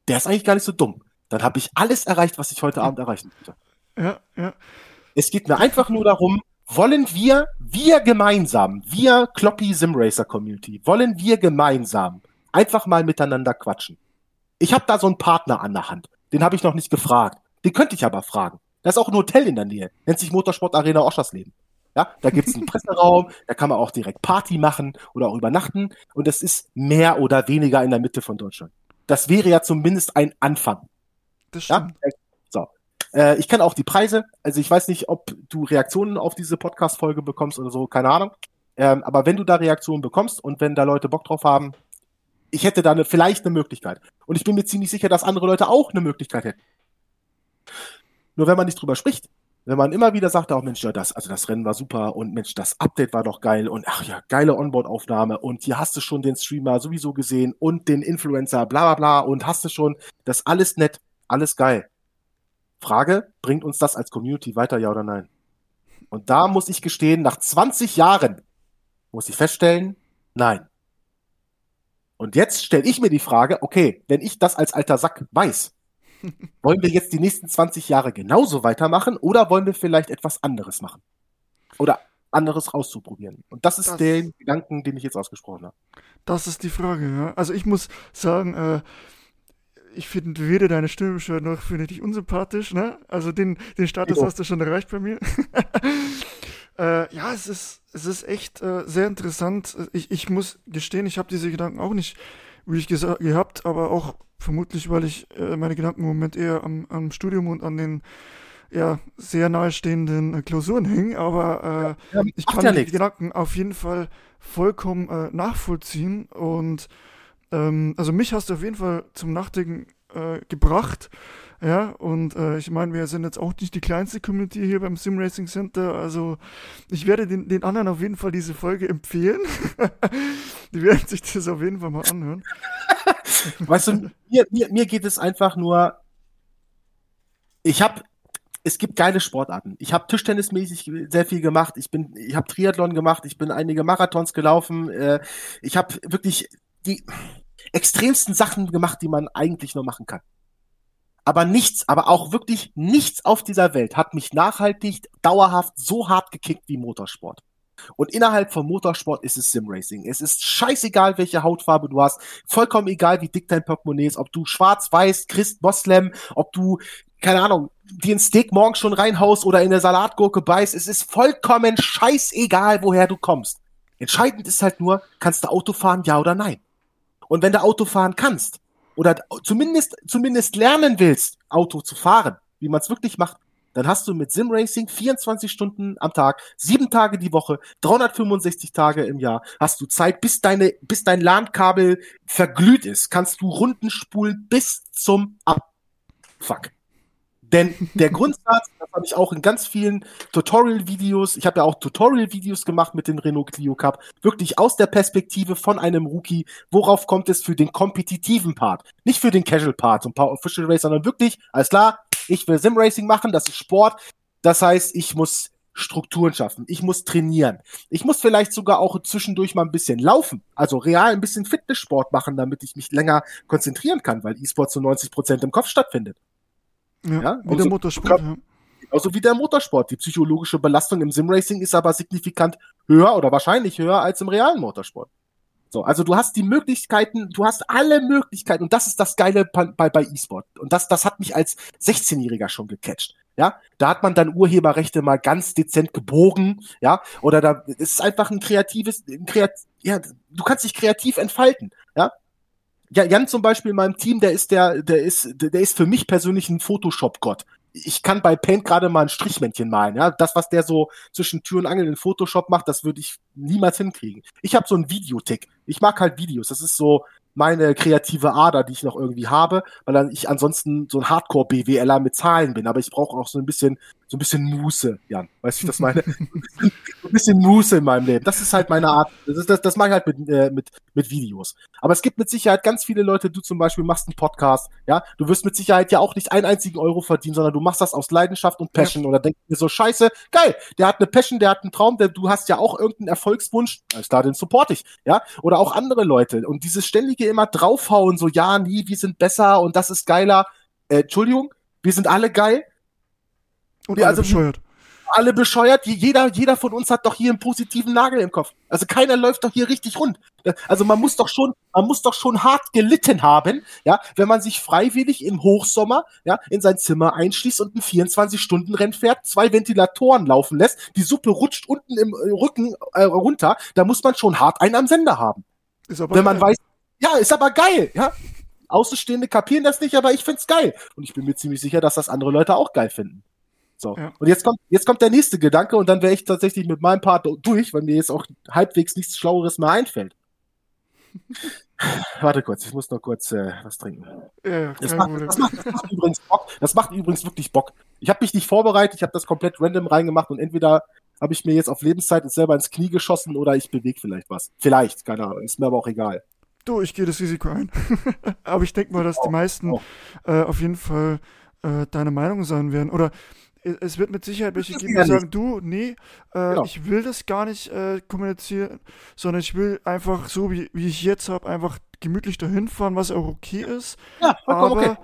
der ist eigentlich gar nicht so dumm. Dann habe ich alles erreicht, was ich heute Abend erreichen wollte. Ja, ja. Es geht mir einfach nur darum, wollen wir, wir gemeinsam, wir Kloppy Simracer Community, wollen wir gemeinsam einfach mal miteinander quatschen. Ich habe da so einen Partner an der Hand. Den habe ich noch nicht gefragt. Den könnte ich aber fragen. Da ist auch ein Hotel in der Nähe. Nennt sich Motorsport Arena Oschersleben. Ja, da gibt's einen Presseraum, da kann man auch direkt Party machen oder auch übernachten. Und das ist mehr oder weniger in der Mitte von Deutschland. Das wäre ja zumindest ein Anfang. Das stimmt. Ja? So. Äh, ich kenne auch die Preise. Also ich weiß nicht, ob du Reaktionen auf diese Podcast-Folge bekommst oder so, keine Ahnung. Ähm, aber wenn du da Reaktionen bekommst und wenn da Leute Bock drauf haben, ich hätte da eine, vielleicht eine Möglichkeit. Und ich bin mir ziemlich sicher, dass andere Leute auch eine Möglichkeit hätten. Nur wenn man nicht drüber spricht, wenn man immer wieder sagt, auch Mensch, ja, das, also das Rennen war super und Mensch, das Update war doch geil und ach ja, geile Onboard-Aufnahme und hier hast du schon den Streamer sowieso gesehen und den Influencer, bla bla bla und hast du schon, das alles nett, alles geil. Frage, bringt uns das als Community weiter, ja oder nein? Und da muss ich gestehen, nach 20 Jahren muss ich feststellen, nein. Und jetzt stelle ich mir die Frage, okay, wenn ich das als alter Sack weiß, wollen wir jetzt die nächsten 20 Jahre genauso weitermachen oder wollen wir vielleicht etwas anderes machen? Oder anderes auszuprobieren? Und das ist das, der Gedanken, den ich jetzt ausgesprochen habe. Das ist die Frage, ja. Also ich muss sagen, äh, ich finde weder deine Stimme noch finde ich dich unsympathisch, ne? Also den, den Status hast du schon erreicht bei mir. äh, ja, es ist, es ist echt äh, sehr interessant. Ich, ich muss gestehen, ich habe diese Gedanken auch nicht wie ich gesagt gehabt, aber auch vermutlich, weil ich äh, meine Gedanken im Moment eher am, am Studium und an den ja, sehr nahestehenden äh, Klausuren hängen, aber äh, ja, ich kann ja die nichts. Gedanken auf jeden Fall vollkommen äh, nachvollziehen und ähm, also mich hast du auf jeden Fall zum Nachdenken äh, gebracht. Ja, und äh, ich meine, wir sind jetzt auch nicht die kleinste Community hier beim Sim Racing Center. Also ich werde den, den anderen auf jeden Fall diese Folge empfehlen. die werden sich das auf jeden Fall mal anhören. weißt du, mir, mir, mir geht es einfach nur, ich habe es gibt geile Sportarten. Ich habe Tischtennismäßig sehr viel gemacht. Ich ich habe Triathlon gemacht. Ich bin einige Marathons gelaufen. Äh, ich habe wirklich die extremsten Sachen gemacht, die man eigentlich nur machen kann. Aber nichts, aber auch wirklich nichts auf dieser Welt hat mich nachhaltig, dauerhaft so hart gekickt wie Motorsport. Und innerhalb von Motorsport ist es Simracing. Es ist scheißegal, welche Hautfarbe du hast. Vollkommen egal, wie dick dein Portemonnaie ist. Ob du schwarz, weiß, Christ, Moslem, ob du, keine Ahnung, dir ein Steak morgen schon reinhaust oder in eine Salatgurke beißt. Es ist vollkommen scheißegal, woher du kommst. Entscheidend ist halt nur, kannst du Auto fahren, ja oder nein? Und wenn du Auto fahren kannst oder zumindest, zumindest lernen willst, Auto zu fahren, wie man es wirklich macht, dann hast du mit Simracing 24 Stunden am Tag, sieben Tage die Woche, 365 Tage im Jahr, hast du Zeit, bis deine, bis dein LAN-Kabel verglüht ist, kannst du Runden spulen bis zum Abfuck. Denn der Grundsatz, das habe ich auch in ganz vielen Tutorial-Videos, ich habe ja auch Tutorial-Videos gemacht mit dem Renault Clio Cup, wirklich aus der Perspektive von einem Rookie, worauf kommt es für den kompetitiven Part, nicht für den Casual Part und Power Official Race, sondern wirklich, alles klar, ich will Sim-Racing machen, das ist Sport, das heißt, ich muss Strukturen schaffen. Ich muss trainieren. Ich muss vielleicht sogar auch zwischendurch mal ein bisschen laufen, also real ein bisschen Fitnesssport machen, damit ich mich länger konzentrieren kann, weil E-Sport zu 90 Prozent im Kopf stattfindet. Ja, ja? wie der also, Motorsport. Ja. Genauso wie der Motorsport. Die psychologische Belastung im Simracing ist aber signifikant höher oder wahrscheinlich höher als im realen Motorsport. So, also du hast die Möglichkeiten, du hast alle Möglichkeiten und das ist das Geile bei, bei E-Sport. Und das, das hat mich als 16-Jähriger schon gecatcht. Ja, da hat man dann Urheberrechte mal ganz dezent gebogen, ja, oder da ist einfach ein kreatives, ein kreat, ja, du kannst dich kreativ entfalten, ja, Jan zum Beispiel in meinem Team, der ist der, der ist, der ist für mich persönlich ein Photoshop-Gott. Ich kann bei Paint gerade mal ein Strichmännchen malen, ja. Das, was der so zwischen Tür und Angel in Photoshop macht, das würde ich niemals hinkriegen. Ich habe so einen Videotick. Ich mag halt Videos. Das ist so, meine kreative Ader, die ich noch irgendwie habe, weil dann ich ansonsten so ein Hardcore-BWLer mit Zahlen bin. Aber ich brauche auch so ein bisschen, so ein bisschen Muße, Jan. Weißt du, wie ich das meine? so ein bisschen Muße in meinem Leben. Das ist halt meine Art. Das, das, das mache ich halt mit, äh, mit, mit Videos. Aber es gibt mit Sicherheit ganz viele Leute, du zum Beispiel machst einen Podcast, ja, du wirst mit Sicherheit ja auch nicht einen einzigen Euro verdienen, sondern du machst das aus Leidenschaft und Passion ja. oder denkst dir so, scheiße, geil, der hat eine Passion, der hat einen Traum, der, du hast ja auch irgendeinen Erfolgswunsch, alles klar, den support ich, ja, oder auch andere Leute. Und dieses ständige immer draufhauen, so, ja, nie, wir sind besser und das ist geiler. Äh, Entschuldigung, wir sind alle geil. Und wir, also, bescheuert alle bescheuert. Jeder, jeder von uns hat doch hier einen positiven Nagel im Kopf. Also keiner läuft doch hier richtig rund. Also man muss doch schon, man muss doch schon hart gelitten haben, ja, wenn man sich freiwillig im Hochsommer, ja, in sein Zimmer einschließt und ein 24-Stunden-Rennen fährt, zwei Ventilatoren laufen lässt, die Suppe rutscht unten im äh, Rücken äh, runter. Da muss man schon hart einen am Sender haben. wenn man weiß, ja, ist aber geil, ja. Außenstehende kapieren das nicht, aber ich find's geil. Und ich bin mir ziemlich sicher, dass das andere Leute auch geil finden. So. Ja. Und jetzt kommt, jetzt kommt der nächste Gedanke und dann wäre ich tatsächlich mit meinem Part durch, weil mir jetzt auch halbwegs nichts Schlaueres mehr einfällt. Warte kurz, ich muss noch kurz äh, was trinken. Ja, das, macht, das, macht, das, macht, übrigens Bock. Das macht übrigens wirklich Bock. Ich habe mich nicht vorbereitet, ich habe das komplett random reingemacht und entweder habe ich mir jetzt auf Lebenszeit selber ins Knie geschossen oder ich bewege vielleicht was. Vielleicht, keine Ahnung, ist mir aber auch egal. Du, ich gehe das Risiko ein. aber ich denke mal, dass die meisten äh, auf jeden Fall äh, deine Meinung sein werden. Oder es wird mit Sicherheit welche geben, die sagen, du, nee, äh, genau. ich will das gar nicht äh, kommunizieren, sondern ich will einfach so, wie, wie ich jetzt habe, einfach gemütlich dahin fahren, was auch okay ist. Ja, aber okay.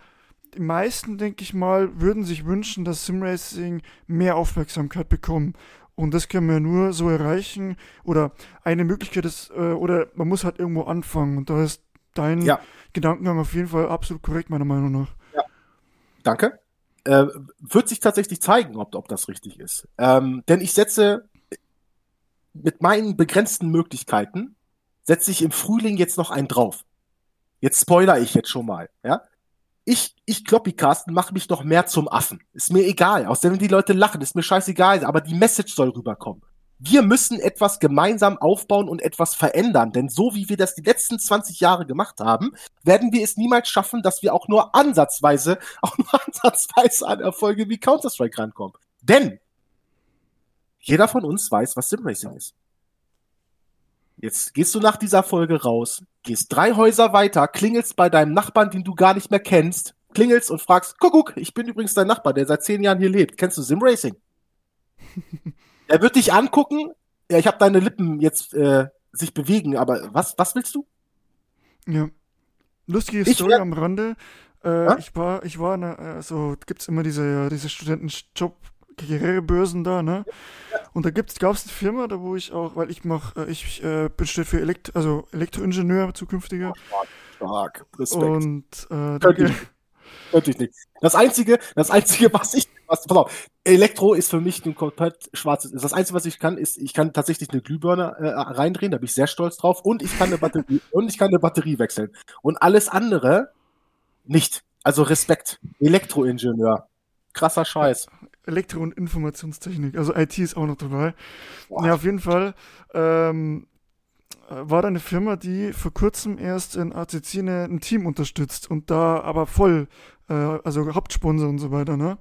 die meisten, denke ich mal, würden sich wünschen, dass Simracing mehr Aufmerksamkeit bekommt. Und das können wir nur so erreichen. Oder eine Möglichkeit ist, äh, oder man muss halt irgendwo anfangen. Und da ist dein ja. Gedankengang auf jeden Fall absolut korrekt, meiner Meinung nach. Ja. Danke äh, wird sich tatsächlich zeigen, ob, ob das richtig ist. Ähm, denn ich setze mit meinen begrenzten Möglichkeiten, setze ich im Frühling jetzt noch einen drauf. Jetzt spoiler ich jetzt schon mal, ja. Ich, ich Kloppikasten mache mich noch mehr zum Affen. Ist mir egal. Außerdem die Leute lachen, ist mir scheißegal, aber die Message soll rüberkommen wir müssen etwas gemeinsam aufbauen und etwas verändern. Denn so wie wir das die letzten 20 Jahre gemacht haben, werden wir es niemals schaffen, dass wir auch nur ansatzweise, auch nur ansatzweise an Erfolge wie Counter-Strike rankommen. Denn jeder von uns weiß, was Simracing ist. Jetzt gehst du nach dieser Folge raus, gehst drei Häuser weiter, klingelst bei deinem Nachbarn, den du gar nicht mehr kennst, klingelst und fragst, guck, guck, ich bin übrigens dein Nachbar, der seit zehn Jahren hier lebt. Kennst du Simracing? Er wird dich angucken. Ja, ich habe deine Lippen jetzt äh, sich bewegen, aber was, was willst du? Ja. Lustige ich Story am Rande. Äh? Ich war, ich war, ne, also gibt's immer diese, diese Studentenjob Karrierebörsen da, ne? Und da gibt's, gab's eine Firma, da wo ich auch, weil ich mach, äh, ich äh, bin steht für Elekt also Elektroingenieur zukünftiger. Stark, stark. Respekt. Und äh, Könnte ich nicht. Das einzige, das einzige, was ich, was, pass auf, Elektro ist für mich ein komplett schwarzes. Das einzige, was ich kann, ist, ich kann tatsächlich eine Glühbirne äh, reindrehen, da bin ich sehr stolz drauf, und ich kann eine Batterie, und ich kann eine Batterie wechseln. Und alles andere nicht. Also Respekt. Elektroingenieur. Krasser Scheiß. Elektro- und Informationstechnik. Also IT ist auch noch dabei. Boah. Ja, auf jeden Fall. Ähm, war da eine Firma, die vor kurzem erst in ACC eine, ein Team unterstützt und da aber voll, äh, also Hauptsponsor und so weiter, ne?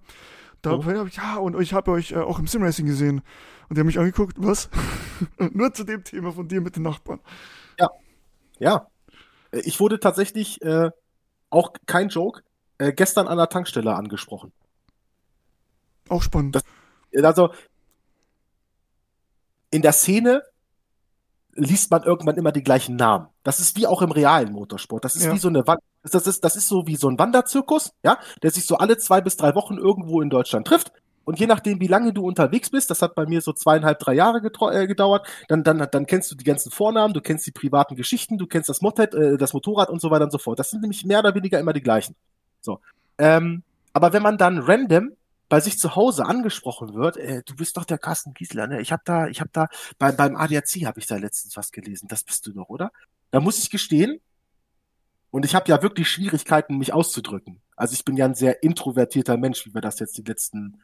Da oh. habe ich, ja, und ich habe euch äh, auch im Simracing gesehen. Und die haben mich angeguckt, was? Nur zu dem Thema von dir mit den Nachbarn. Ja. Ja. Ich wurde tatsächlich, äh, auch kein Joke, äh, gestern an der Tankstelle angesprochen. Auch spannend. Das, also, in der Szene liest man irgendwann immer die gleichen Namen. Das ist wie auch im realen Motorsport. Das ist ja. wie so eine Wand. Das ist, das ist so wie so ein Wanderzirkus, ja, der sich so alle zwei bis drei Wochen irgendwo in Deutschland trifft. Und je nachdem, wie lange du unterwegs bist, das hat bei mir so zweieinhalb, drei Jahre äh, gedauert, dann, dann, dann kennst du die ganzen Vornamen, du kennst die privaten Geschichten, du kennst das Moped, äh, das Motorrad und so weiter und so fort. Das sind nämlich mehr oder weniger immer die gleichen. So. Ähm, aber wenn man dann random bei sich zu Hause angesprochen wird, äh, du bist doch der Carsten Giesler, ne? Ich habe da, ich habe da bei, beim ADAC habe ich da letztens was gelesen. Das bist du doch, oder? Da muss ich gestehen, und ich habe ja wirklich Schwierigkeiten, mich auszudrücken. Also ich bin ja ein sehr introvertierter Mensch, wie wir das jetzt die letzten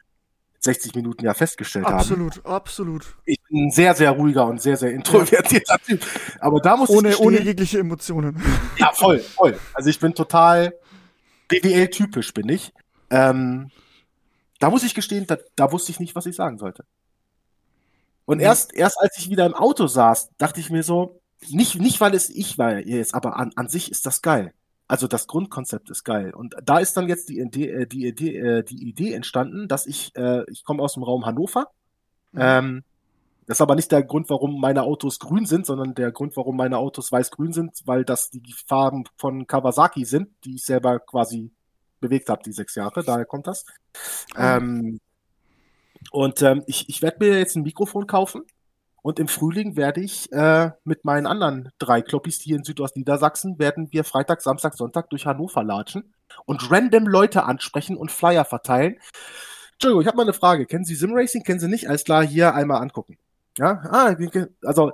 60 Minuten ja festgestellt absolut, haben. Absolut, absolut. Ich bin ein sehr, sehr ruhiger und sehr, sehr introvertierter. Typ. Aber da muss ohne, ich gestehen, ohne jegliche Emotionen. Ja, voll, voll. Also ich bin total BWL-typisch, bin ich. Ähm, da muss ich gestehen, da, da wusste ich nicht, was ich sagen sollte. Und mhm. erst, erst als ich wieder im Auto saß, dachte ich mir so, nicht, nicht weil es ich war jetzt, aber an, an sich ist das geil. Also das Grundkonzept ist geil. Und da ist dann jetzt die Idee, äh, die Idee, äh, die Idee entstanden, dass ich, äh, ich komme aus dem Raum Hannover. Mhm. Ähm, das ist aber nicht der Grund, warum meine Autos grün sind, sondern der Grund, warum meine Autos weiß-grün sind, weil das die Farben von Kawasaki sind, die ich selber quasi bewegt habe, die sechs Jahre. Daher kommt das. Mhm. Ähm, und ähm, ich, ich werde mir jetzt ein Mikrofon kaufen und im Frühling werde ich äh, mit meinen anderen drei Kloppis hier in Südostniedersachsen, werden wir Freitag, Samstag, Sonntag durch Hannover latschen und random Leute ansprechen und Flyer verteilen. Entschuldigung, ich habe mal eine Frage. Kennen Sie Simracing? Kennen Sie nicht? Alles klar, hier einmal angucken. Ja, ah, also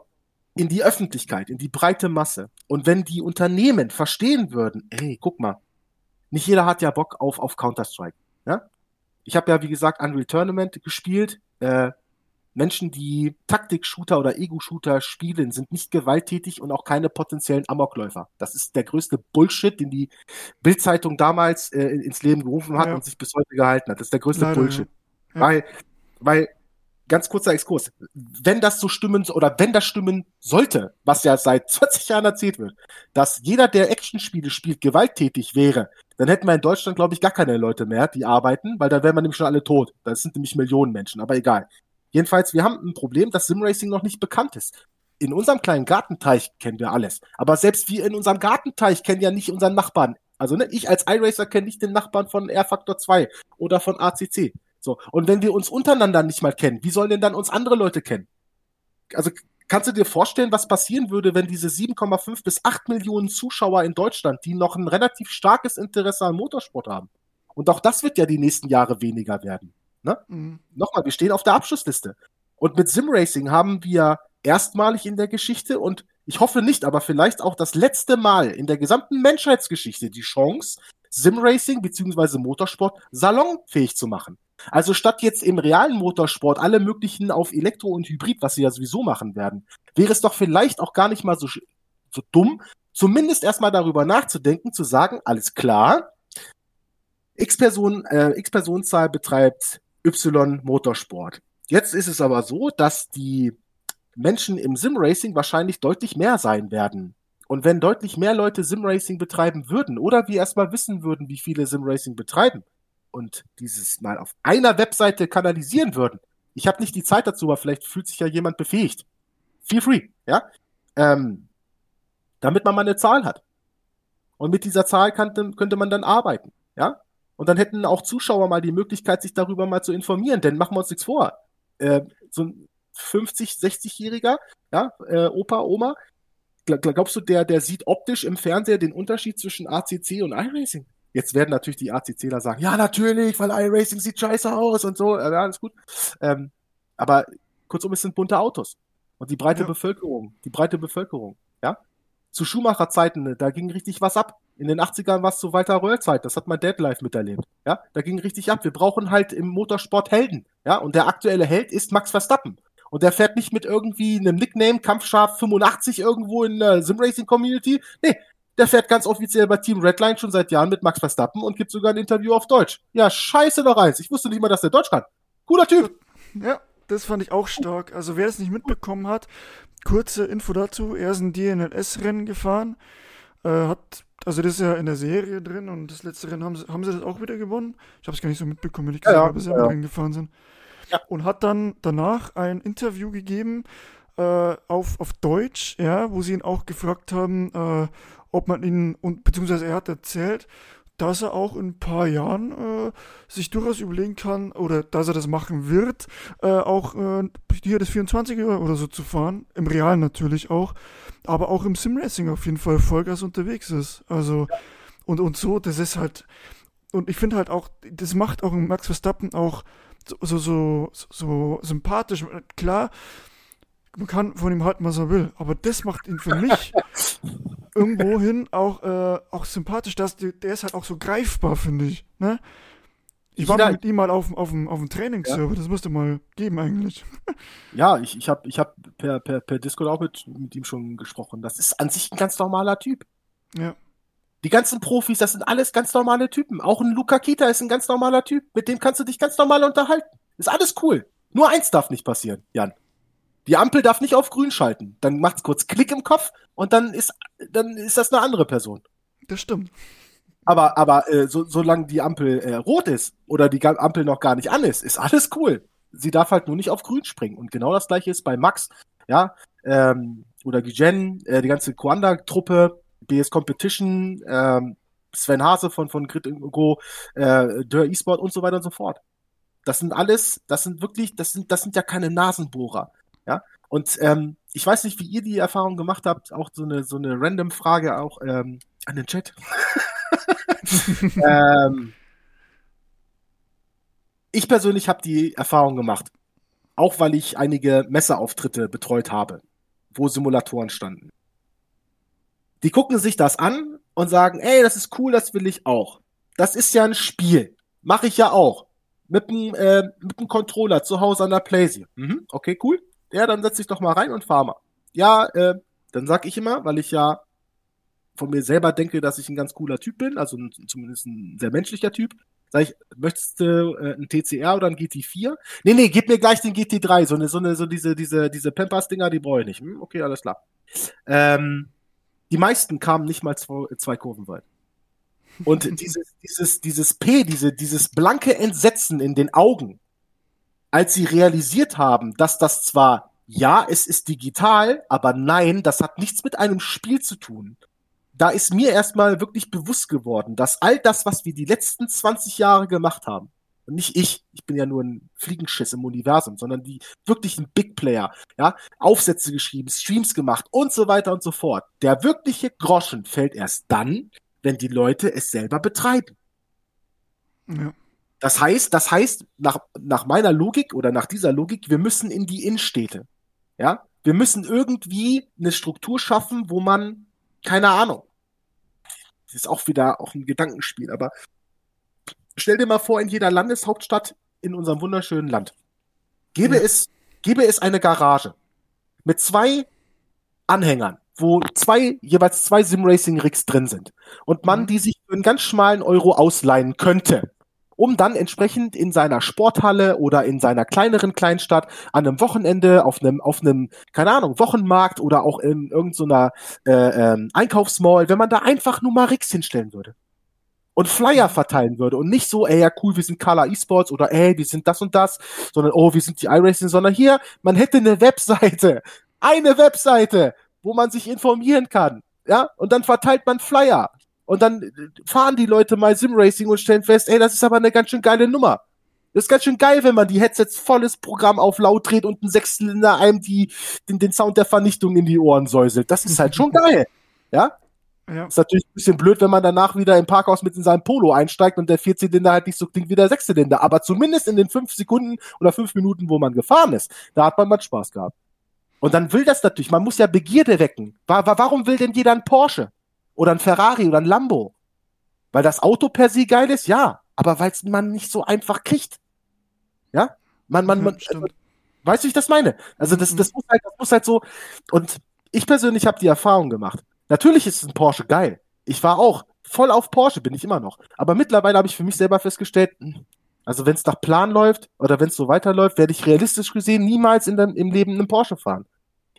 in die Öffentlichkeit, in die breite Masse. Und wenn die Unternehmen verstehen würden, ey, guck mal, nicht jeder hat ja Bock auf, auf Counter-Strike. Ja? Ich habe ja, wie gesagt, Unreal Tournament gespielt. Äh, Menschen, die Taktik-Shooter oder Ego-Shooter spielen, sind nicht gewalttätig und auch keine potenziellen Amokläufer. Das ist der größte Bullshit, den die Bildzeitung damals äh, ins Leben gerufen hat ja. und sich bis heute gehalten hat. Das ist der größte Leider, Bullshit. Ja. Weil, weil, ganz kurzer Exkurs, wenn das so stimmen oder wenn das stimmen sollte, was ja seit 20 Jahren erzählt wird, dass jeder, der Actionspiele spielt, gewalttätig wäre, dann hätten wir in Deutschland, glaube ich, gar keine Leute mehr, die arbeiten, weil dann wären wir nämlich schon alle tot. Das sind nämlich Millionen Menschen, aber egal. Jedenfalls, wir haben ein Problem, dass Simracing noch nicht bekannt ist. In unserem kleinen Gartenteich kennen wir alles. Aber selbst wir in unserem Gartenteich kennen ja nicht unseren Nachbarn. Also ne, ich als iRacer kenne nicht den Nachbarn von R-Factor 2 oder von ACC. So. Und wenn wir uns untereinander nicht mal kennen, wie sollen denn dann uns andere Leute kennen? Also kannst du dir vorstellen, was passieren würde, wenn diese 7,5 bis 8 Millionen Zuschauer in Deutschland, die noch ein relativ starkes Interesse an Motorsport haben, und auch das wird ja die nächsten Jahre weniger werden. Ne? Mhm. Nochmal, wir stehen auf der Abschlussliste. Und mit Simracing haben wir erstmalig in der Geschichte und ich hoffe nicht, aber vielleicht auch das letzte Mal in der gesamten Menschheitsgeschichte die Chance, Simracing bzw. Motorsport salonfähig zu machen. Also statt jetzt im realen Motorsport alle möglichen auf Elektro und Hybrid, was sie ja sowieso machen werden, wäre es doch vielleicht auch gar nicht mal so, so dumm, zumindest erstmal darüber nachzudenken, zu sagen, alles klar, X-Person, äh, X-Personenzahl betreibt Y Motorsport. Jetzt ist es aber so, dass die Menschen im Simracing wahrscheinlich deutlich mehr sein werden. Und wenn deutlich mehr Leute Simracing betreiben würden oder wir erstmal wissen würden, wie viele Simracing betreiben und dieses mal auf einer Webseite kanalisieren würden, ich habe nicht die Zeit dazu, aber vielleicht fühlt sich ja jemand befähigt. Feel free, ja? Ähm, damit man mal eine Zahl hat. Und mit dieser Zahl kann, könnte man dann arbeiten, ja? Und dann hätten auch Zuschauer mal die Möglichkeit, sich darüber mal zu informieren. Denn machen wir uns nichts vor. Äh, so ein 50, 60-Jähriger, ja, äh, Opa, Oma, glaubst du, der, der sieht optisch im Fernseher den Unterschied zwischen ACC und iRacing? Jetzt werden natürlich die ACCler sagen, ja, natürlich, weil iRacing sieht scheiße aus und so, ja, alles gut. Ähm, aber kurzum, es sind bunte Autos. Und die breite ja. Bevölkerung, die breite Bevölkerung, ja. Zu Schumacher-Zeiten, da ging richtig was ab. In den 80ern war es zu Walter Röhr-Zeit. Das hat mein Dad live miterlebt. Ja, da ging richtig ab. Wir brauchen halt im Motorsport Helden. Ja, und der aktuelle Held ist Max Verstappen. Und der fährt nicht mit irgendwie einem Nickname Kampfscharf 85 irgendwo in der Simracing Community. Nee, der fährt ganz offiziell bei Team Redline schon seit Jahren mit Max Verstappen und gibt sogar ein Interview auf Deutsch. Ja, scheiße doch eins. Ich wusste nicht mal, dass der Deutsch kann. Cooler Typ. Ja, das fand ich auch stark. Also wer es nicht mitbekommen hat, kurze Info dazu. Er ist ein DNLS-Rennen gefahren. Äh, hat also das ist ja in der Serie drin und das letzte Rennen haben sie, haben sie das auch wieder gewonnen. Ich habe es gar nicht so mitbekommen, wenn ich gesagt ja, habe, ja. Rennen gefahren sind. Ja. Und hat dann danach ein Interview gegeben äh, auf, auf Deutsch, ja, wo sie ihn auch gefragt haben, äh, ob man ihn, und beziehungsweise er hat erzählt, dass er auch in ein paar Jahren äh, sich durchaus überlegen kann oder dass er das machen wird, äh, auch äh, hier das 24er oder so zu fahren, im Realen natürlich auch, aber auch im Simracing auf jeden Fall Vollgas unterwegs ist. Also und, und so, das ist halt, und ich finde halt auch, das macht auch Max Verstappen auch so, so, so, so sympathisch. Klar, man kann von ihm halten, was er will, aber das macht ihn für mich irgendwohin auch, äh, auch sympathisch. Dass der, der ist halt auch so greifbar, finde ich. Ne? Ich war mit ihm mal auf, auf, dem, auf dem Trainingsserver, ja. das musste mal geben eigentlich. Ja, ich, ich habe ich hab per, per, per Discord auch mit, mit ihm schon gesprochen. Das ist an sich ein ganz normaler Typ. Ja. Die ganzen Profis, das sind alles ganz normale Typen. Auch ein Luca Kita ist ein ganz normaler Typ. Mit dem kannst du dich ganz normal unterhalten. Ist alles cool. Nur eins darf nicht passieren, Jan. Die Ampel darf nicht auf grün schalten. Dann macht's kurz Klick im Kopf und dann ist, dann ist das eine andere Person. Das stimmt. Aber, aber äh, so, solange die Ampel äh, rot ist oder die Ampel noch gar nicht an ist, ist alles cool. Sie darf halt nur nicht auf grün springen. Und genau das gleiche ist bei Max, ja, ähm, oder Gijen, äh, die ganze Kuanda-Truppe, BS Competition, ähm, Sven Hase von, von Grid Go, äh, Dörr eSport und so weiter und so fort. Das sind alles, das sind wirklich, das sind, das sind ja keine Nasenbohrer. Ja. Und ähm, ich weiß nicht, wie ihr die Erfahrung gemacht habt, auch so eine, so eine random Frage auch ähm, an den Chat. ähm, ich persönlich habe die Erfahrung gemacht, auch weil ich einige Messeauftritte betreut habe, wo Simulatoren standen. Die gucken sich das an und sagen, ey, das ist cool, das will ich auch. Das ist ja ein Spiel. Mache ich ja auch. Mit dem, äh, mit dem Controller zu Hause an der Playsee. Mhm, okay, cool. Ja, dann setz dich doch mal rein und fahr mal. Ja, äh, dann sag ich immer, weil ich ja von mir selber denke, dass ich ein ganz cooler Typ bin, also ein, zumindest ein sehr menschlicher Typ. Sag ich, möchtest du äh, ein TCR oder ein GT4? Nee, nee, gib mir gleich den GT3, so eine, so eine, so diese, diese, diese Pampas-Dinger, die brauche ich nicht. Hm, okay, alles klar. Ähm, die meisten kamen nicht mal zwei, zwei Kurven weit. Und dieses, dieses, dieses P, diese, dieses blanke Entsetzen in den Augen, als sie realisiert haben, dass das zwar, ja, es ist digital, aber nein, das hat nichts mit einem Spiel zu tun da ist mir erstmal wirklich bewusst geworden, dass all das, was wir die letzten 20 Jahre gemacht haben, und nicht ich, ich bin ja nur ein Fliegenschiss im Universum, sondern die wirklichen Big Player, ja, Aufsätze geschrieben, Streams gemacht und so weiter und so fort. Der wirkliche Groschen fällt erst dann, wenn die Leute es selber betreiben. Ja. Das heißt, das heißt, nach, nach meiner Logik oder nach dieser Logik, wir müssen in die Innenstädte. Ja, wir müssen irgendwie eine Struktur schaffen, wo man keine Ahnung. Das ist auch wieder auch ein Gedankenspiel, aber stell dir mal vor, in jeder Landeshauptstadt in unserem wunderschönen Land gäbe ja. es, gäbe es eine Garage mit zwei Anhängern, wo zwei, jeweils zwei Simracing-Rigs drin sind und man mhm. die sich für einen ganz schmalen Euro ausleihen könnte um dann entsprechend in seiner Sporthalle oder in seiner kleineren Kleinstadt an einem Wochenende auf einem, auf einem, keine Ahnung, Wochenmarkt oder auch in irgendeiner so äh, ähm, Einkaufsmall, wenn man da einfach nur mal Ricks hinstellen würde und Flyer verteilen würde und nicht so, ey, ja cool, wir sind Color Esports oder ey, wir sind das und das, sondern oh, wir sind die iRacing, sondern hier, man hätte eine Webseite, eine Webseite, wo man sich informieren kann, ja, und dann verteilt man Flyer. Und dann fahren die Leute mal Simracing und stellen fest, ey, das ist aber eine ganz schön geile Nummer. Das ist ganz schön geil, wenn man die Headsets volles Programm auf laut dreht und ein Sechszylinder einem die, den, den Sound der Vernichtung in die Ohren säuselt. Das ist halt schon geil. Ja? ja? Ist natürlich ein bisschen blöd, wenn man danach wieder im Parkhaus mit in seinem Polo einsteigt und der Vierzylinder halt nicht so klingt wie der Sechszylinder. Aber zumindest in den fünf Sekunden oder fünf Minuten, wo man gefahren ist, da hat man mal Spaß gehabt. Und dann will das natürlich, man muss ja Begierde wecken. Warum will denn jeder ein Porsche? Oder ein Ferrari oder ein Lambo. Weil das Auto per se geil ist, ja. Aber weil es man nicht so einfach kriegt. Ja? Man, man, man. Ja, also, weißt du, wie ich das meine? Also das, das, muss halt, das muss halt so. Und ich persönlich habe die Erfahrung gemacht. Natürlich ist ein Porsche geil. Ich war auch voll auf Porsche, bin ich immer noch. Aber mittlerweile habe ich für mich selber festgestellt, hm, also wenn es nach Plan läuft oder wenn es so weiterläuft, werde ich realistisch gesehen niemals in dem, im Leben einen Porsche fahren.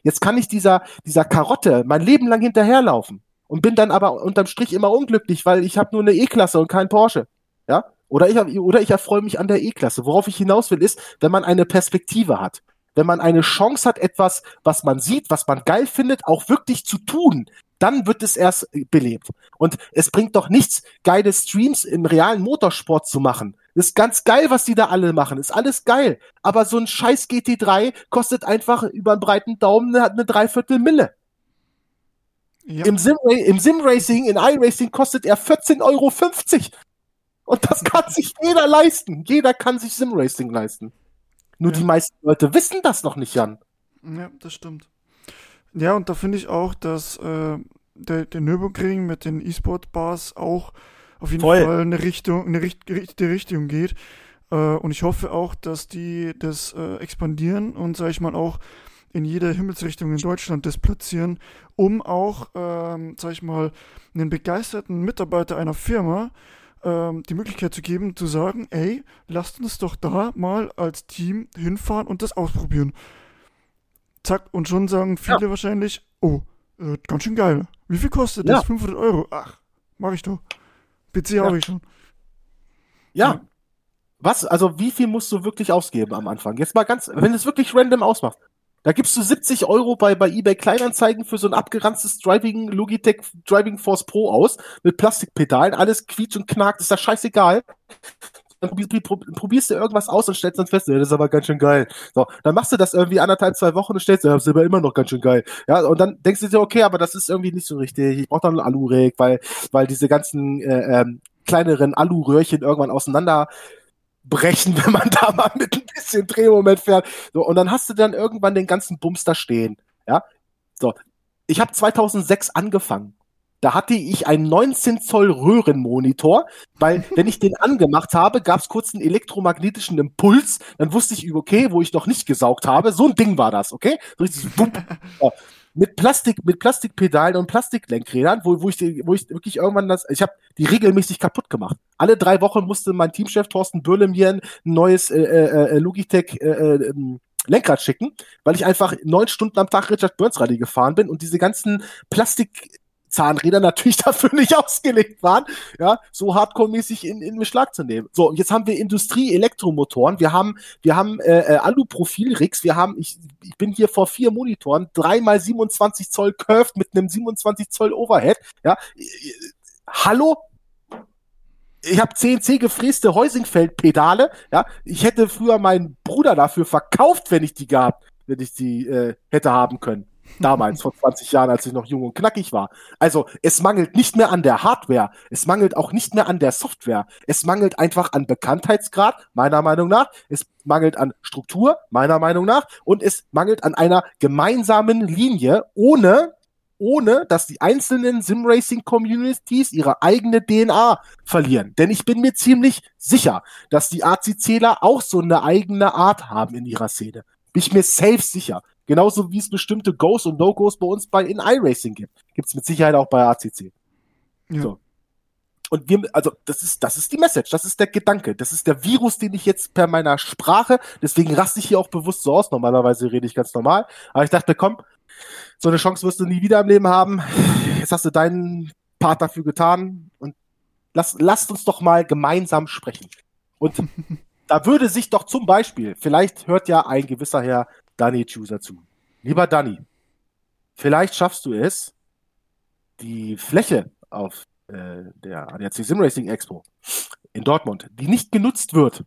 Jetzt kann ich dieser, dieser Karotte mein Leben lang hinterherlaufen und bin dann aber unterm Strich immer unglücklich, weil ich habe nur eine E-Klasse und kein Porsche. Ja? Oder ich, oder ich erfreue mich an der E-Klasse. Worauf ich hinaus will, ist, wenn man eine Perspektive hat. Wenn man eine Chance hat, etwas, was man sieht, was man geil findet, auch wirklich zu tun, dann wird es erst belebt. Und es bringt doch nichts, geile Streams im realen Motorsport zu machen. ist ganz geil, was die da alle machen. Ist alles geil. Aber so ein scheiß GT3 kostet einfach über einen breiten Daumen eine, eine Dreiviertel Mille. Ja. Im, Sim Im Sim-Racing, in iRacing kostet er 14,50 Euro. Und das kann sich jeder leisten. Jeder kann sich Sim-Racing leisten. Nur ja. die meisten Leute wissen das noch nicht, Jan. Ja, das stimmt. Ja, und da finde ich auch, dass äh, der, der Nürburgring mit den E-Sport-Bars auch auf jeden Voll. Fall eine Richtung, eine richtige Richtung geht. Äh, und ich hoffe auch, dass die das äh, expandieren und, sag ich mal, auch in jeder Himmelsrichtung in Deutschland das platzieren, um auch, ähm, sag ich mal, einen begeisterten Mitarbeiter einer Firma ähm, die Möglichkeit zu geben, zu sagen, ey, lasst uns doch da mal als Team hinfahren und das ausprobieren. Zack, und schon sagen viele ja. wahrscheinlich, oh, äh, ganz schön geil. Wie viel kostet ja. das? 500 Euro. Ach, mach ich doch. PC ja. habe ich schon. Ja. Was? Also wie viel musst du wirklich ausgeben am Anfang? Jetzt mal ganz, wenn du es wirklich random ausmachst. Da gibst du 70 Euro bei, bei eBay Kleinanzeigen für so ein abgeranztes Driving Logitech Driving Force Pro aus mit Plastikpedalen, alles quietscht und knackt, ist das scheißegal. Dann probierst du irgendwas aus und stellst dann fest, ja, das ist aber ganz schön geil. So, dann machst du das irgendwie anderthalb, zwei Wochen und stellst, ja, das ist aber immer noch ganz schön geil. Ja, und dann denkst du dir, okay, aber das ist irgendwie nicht so richtig. Ich brauche dann ein Alu-Rig, weil, weil diese ganzen äh, ähm, kleineren Alu-Röhrchen irgendwann auseinander brechen, wenn man da mal mit ein bisschen Drehmoment fährt. So, und dann hast du dann irgendwann den ganzen Bums da stehen. Ja, so. Ich habe 2006 angefangen. Da hatte ich einen 19 Zoll Röhrenmonitor, weil wenn ich den angemacht habe, gab es kurz einen elektromagnetischen Impuls. Dann wusste ich, okay, wo ich noch nicht gesaugt habe. So ein Ding war das, okay? So richtig, mit Plastik, mit Plastikpedalen und Plastiklenkrädern, wo, wo ich, wo ich wirklich irgendwann das, ich habe die regelmäßig kaputt gemacht. Alle drei Wochen musste mein Teamchef Thorsten Böhle mir ein neues äh, äh, äh Logitech äh, äh, ähm, Lenkrad schicken, weil ich einfach neun Stunden am Tag Richard Burns Rally gefahren bin und diese ganzen Plastik Zahnräder natürlich dafür nicht ausgelegt waren, ja, so hardcore-mäßig in, in Beschlag zu nehmen. So, jetzt haben wir Industrie-Elektromotoren, wir haben, wir haben äh, äh, Alu-Profil-Rigs, wir haben, ich, ich bin hier vor vier Monitoren, dreimal 27 Zoll Curved mit einem 27 Zoll Overhead, ja. Hallo? ich habe CNC gefräste Heusingfeld-Pedale. Ja, ich hätte früher meinen Bruder dafür verkauft, wenn ich die gehabt, wenn ich die äh, hätte haben können. Damals, vor 20 Jahren, als ich noch jung und knackig war. Also, es mangelt nicht mehr an der Hardware. Es mangelt auch nicht mehr an der Software. Es mangelt einfach an Bekanntheitsgrad, meiner Meinung nach. Es mangelt an Struktur, meiner Meinung nach. Und es mangelt an einer gemeinsamen Linie, ohne, ohne, dass die einzelnen Simracing-Communities ihre eigene DNA verlieren. Denn ich bin mir ziemlich sicher, dass die ACCler auch so eine eigene Art haben in ihrer Szene. Bin ich mir safe sicher. Genauso wie es bestimmte Goes und No-Goes bei uns bei in iRacing gibt. Gibt es mit Sicherheit auch bei ACC. Ja. So. Und wir, also das ist, das ist die Message, das ist der Gedanke, das ist der Virus, den ich jetzt per meiner Sprache, deswegen raste ich hier auch bewusst so aus. Normalerweise rede ich ganz normal, aber ich dachte, komm, so eine Chance wirst du nie wieder im Leben haben. Jetzt hast du deinen Part dafür getan und lass, lasst uns doch mal gemeinsam sprechen. Und da würde sich doch zum Beispiel, vielleicht hört ja ein gewisser Herr Danny Chooser zu. Lieber Danny, vielleicht schaffst du es, die Fläche auf äh, der ADAC Sim Racing Expo in Dortmund, die nicht genutzt wird,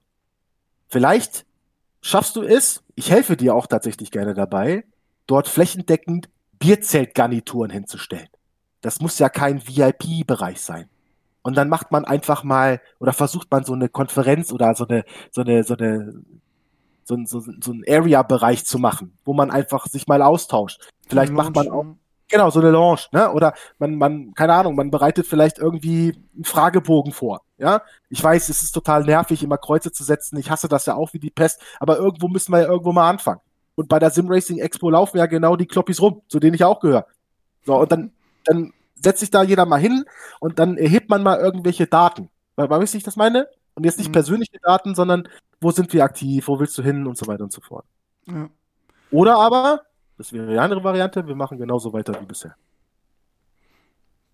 vielleicht schaffst du es, ich helfe dir auch tatsächlich gerne dabei, dort flächendeckend Bierzeltgarnituren hinzustellen. Das muss ja kein VIP-Bereich sein. Und dann macht man einfach mal oder versucht man so eine Konferenz oder so eine, so eine, so eine so, ein, so, so ein Area-Bereich zu machen, wo man einfach sich mal austauscht. Vielleicht macht man auch, genau, so eine Lounge, ne? Oder man, man, keine Ahnung, man bereitet vielleicht irgendwie einen Fragebogen vor. Ja, ich weiß, es ist total nervig, immer Kreuze zu setzen. Ich hasse das ja auch wie die Pest, aber irgendwo müssen wir ja irgendwo mal anfangen. Und bei der Sim Racing Expo laufen ja genau die Kloppis rum, zu denen ich auch gehöre. So, und dann, dann setzt sich da jeder mal hin und dann erhebt man mal irgendwelche Daten. Weil, weißt du, ich das meine? Und jetzt nicht mhm. persönliche Daten, sondern wo sind wir aktiv, wo willst du hin und so weiter und so fort. Ja. Oder aber, das wäre die andere Variante, wir machen genauso weiter wie bisher.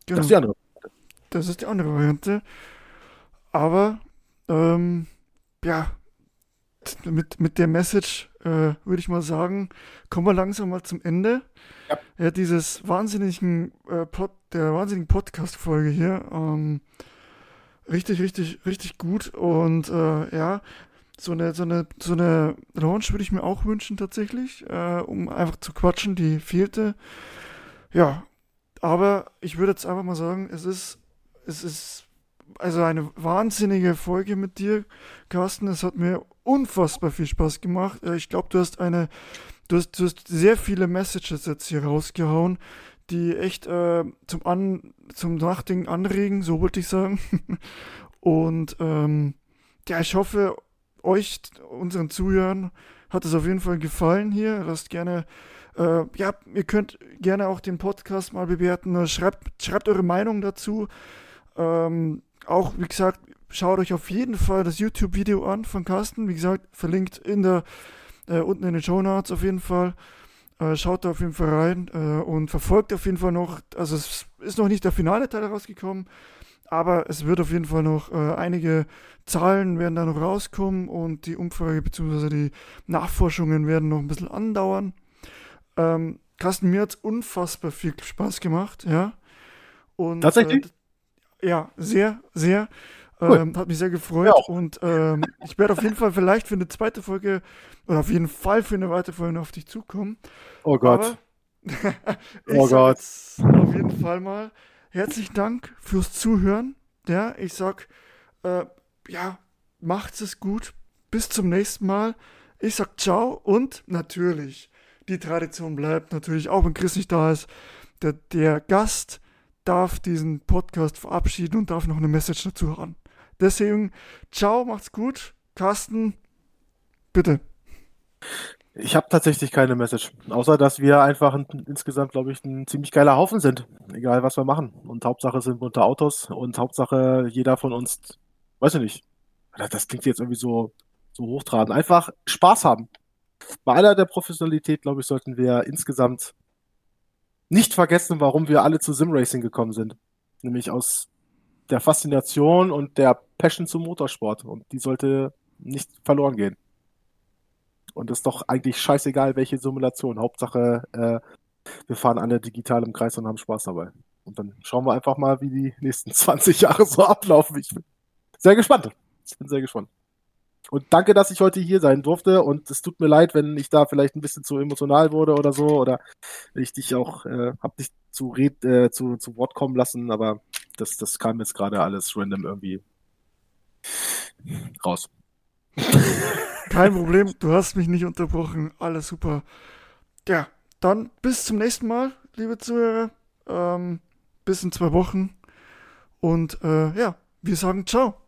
Genau. Das ist die andere Variante. Das ist die andere Variante. Aber, ähm, ja, mit, mit der Message äh, würde ich mal sagen, kommen wir langsam mal zum Ende. Ja, ja dieses wahnsinnigen äh, Pod, der wahnsinnigen Podcast-Folge hier. Ähm, richtig, richtig, richtig gut. Und äh, ja, so eine, so eine, so eine Launch würde ich mir auch wünschen tatsächlich, äh, um einfach zu quatschen, die fehlte. Ja, aber ich würde jetzt einfach mal sagen, es ist, es ist also eine wahnsinnige Folge mit dir, Carsten. Es hat mir unfassbar viel Spaß gemacht. Äh, ich glaube, du hast eine, du hast, du hast sehr viele Messages jetzt hier rausgehauen, die echt äh, zum, An zum Nachdenken anregen, so wollte ich sagen. Und ähm, ja, ich hoffe, euch, unseren Zuhörern, hat es auf jeden Fall gefallen hier. Lasst gerne, äh, ja, ihr könnt gerne auch den Podcast mal bewerten. Schreibt, schreibt eure Meinung dazu. Ähm, auch, wie gesagt, schaut euch auf jeden Fall das YouTube-Video an von Carsten. Wie gesagt, verlinkt in der, äh, unten in den Show Notes auf jeden Fall. Äh, schaut da auf jeden Fall rein äh, und verfolgt auf jeden Fall noch, also es ist noch nicht der finale Teil rausgekommen, aber es wird auf jeden Fall noch äh, einige Zahlen werden da noch rauskommen und die Umfrage bzw. die Nachforschungen werden noch ein bisschen andauern. Ähm, Carsten, mir hat es unfassbar viel Spaß gemacht, ja. Und, Tatsächlich? Äh, ja, sehr, sehr. Cool. Ähm, hat mich sehr gefreut ja. und ähm, ich werde auf jeden Fall vielleicht für eine zweite Folge oder auf jeden Fall für eine weitere Folge auf dich zukommen. Oh Gott. oh Gott. Auf jeden Fall mal herzlichen Dank fürs Zuhören. Ja, ich sag, äh, ja, macht's es gut. Bis zum nächsten Mal. Ich sag ciao und natürlich, die Tradition bleibt natürlich, auch wenn Chris nicht da ist, der, der Gast darf diesen Podcast verabschieden und darf noch eine Message dazu haben. Deswegen, ciao, macht's gut. Carsten, bitte. Ich habe tatsächlich keine Message. Außer, dass wir einfach ein, insgesamt, glaube ich, ein ziemlich geiler Haufen sind. Egal, was wir machen. Und Hauptsache sind bunte Autos und Hauptsache jeder von uns, weiß ich nicht. Das klingt jetzt irgendwie so, so hochtrabend. Einfach Spaß haben. Bei aller der Professionalität, glaube ich, sollten wir insgesamt nicht vergessen, warum wir alle zu Simracing gekommen sind. Nämlich aus der Faszination und der Passion zum Motorsport. Und die sollte nicht verloren gehen. Und ist doch eigentlich scheißegal, welche Simulation. Hauptsache, äh, wir fahren alle digital im Kreis und haben Spaß dabei. Und dann schauen wir einfach mal, wie die nächsten 20 Jahre so ablaufen. Ich bin sehr gespannt. Ich bin sehr gespannt. Und danke, dass ich heute hier sein durfte. Und es tut mir leid, wenn ich da vielleicht ein bisschen zu emotional wurde oder so. Oder ich dich auch, äh, hab dich zu, red, äh, zu, zu Wort kommen lassen. Aber das, das kam jetzt gerade alles random irgendwie raus. Kein Problem, du hast mich nicht unterbrochen. Alles super. Ja, dann bis zum nächsten Mal, liebe Zuhörer. Ähm, bis in zwei Wochen. Und äh, ja, wir sagen ciao.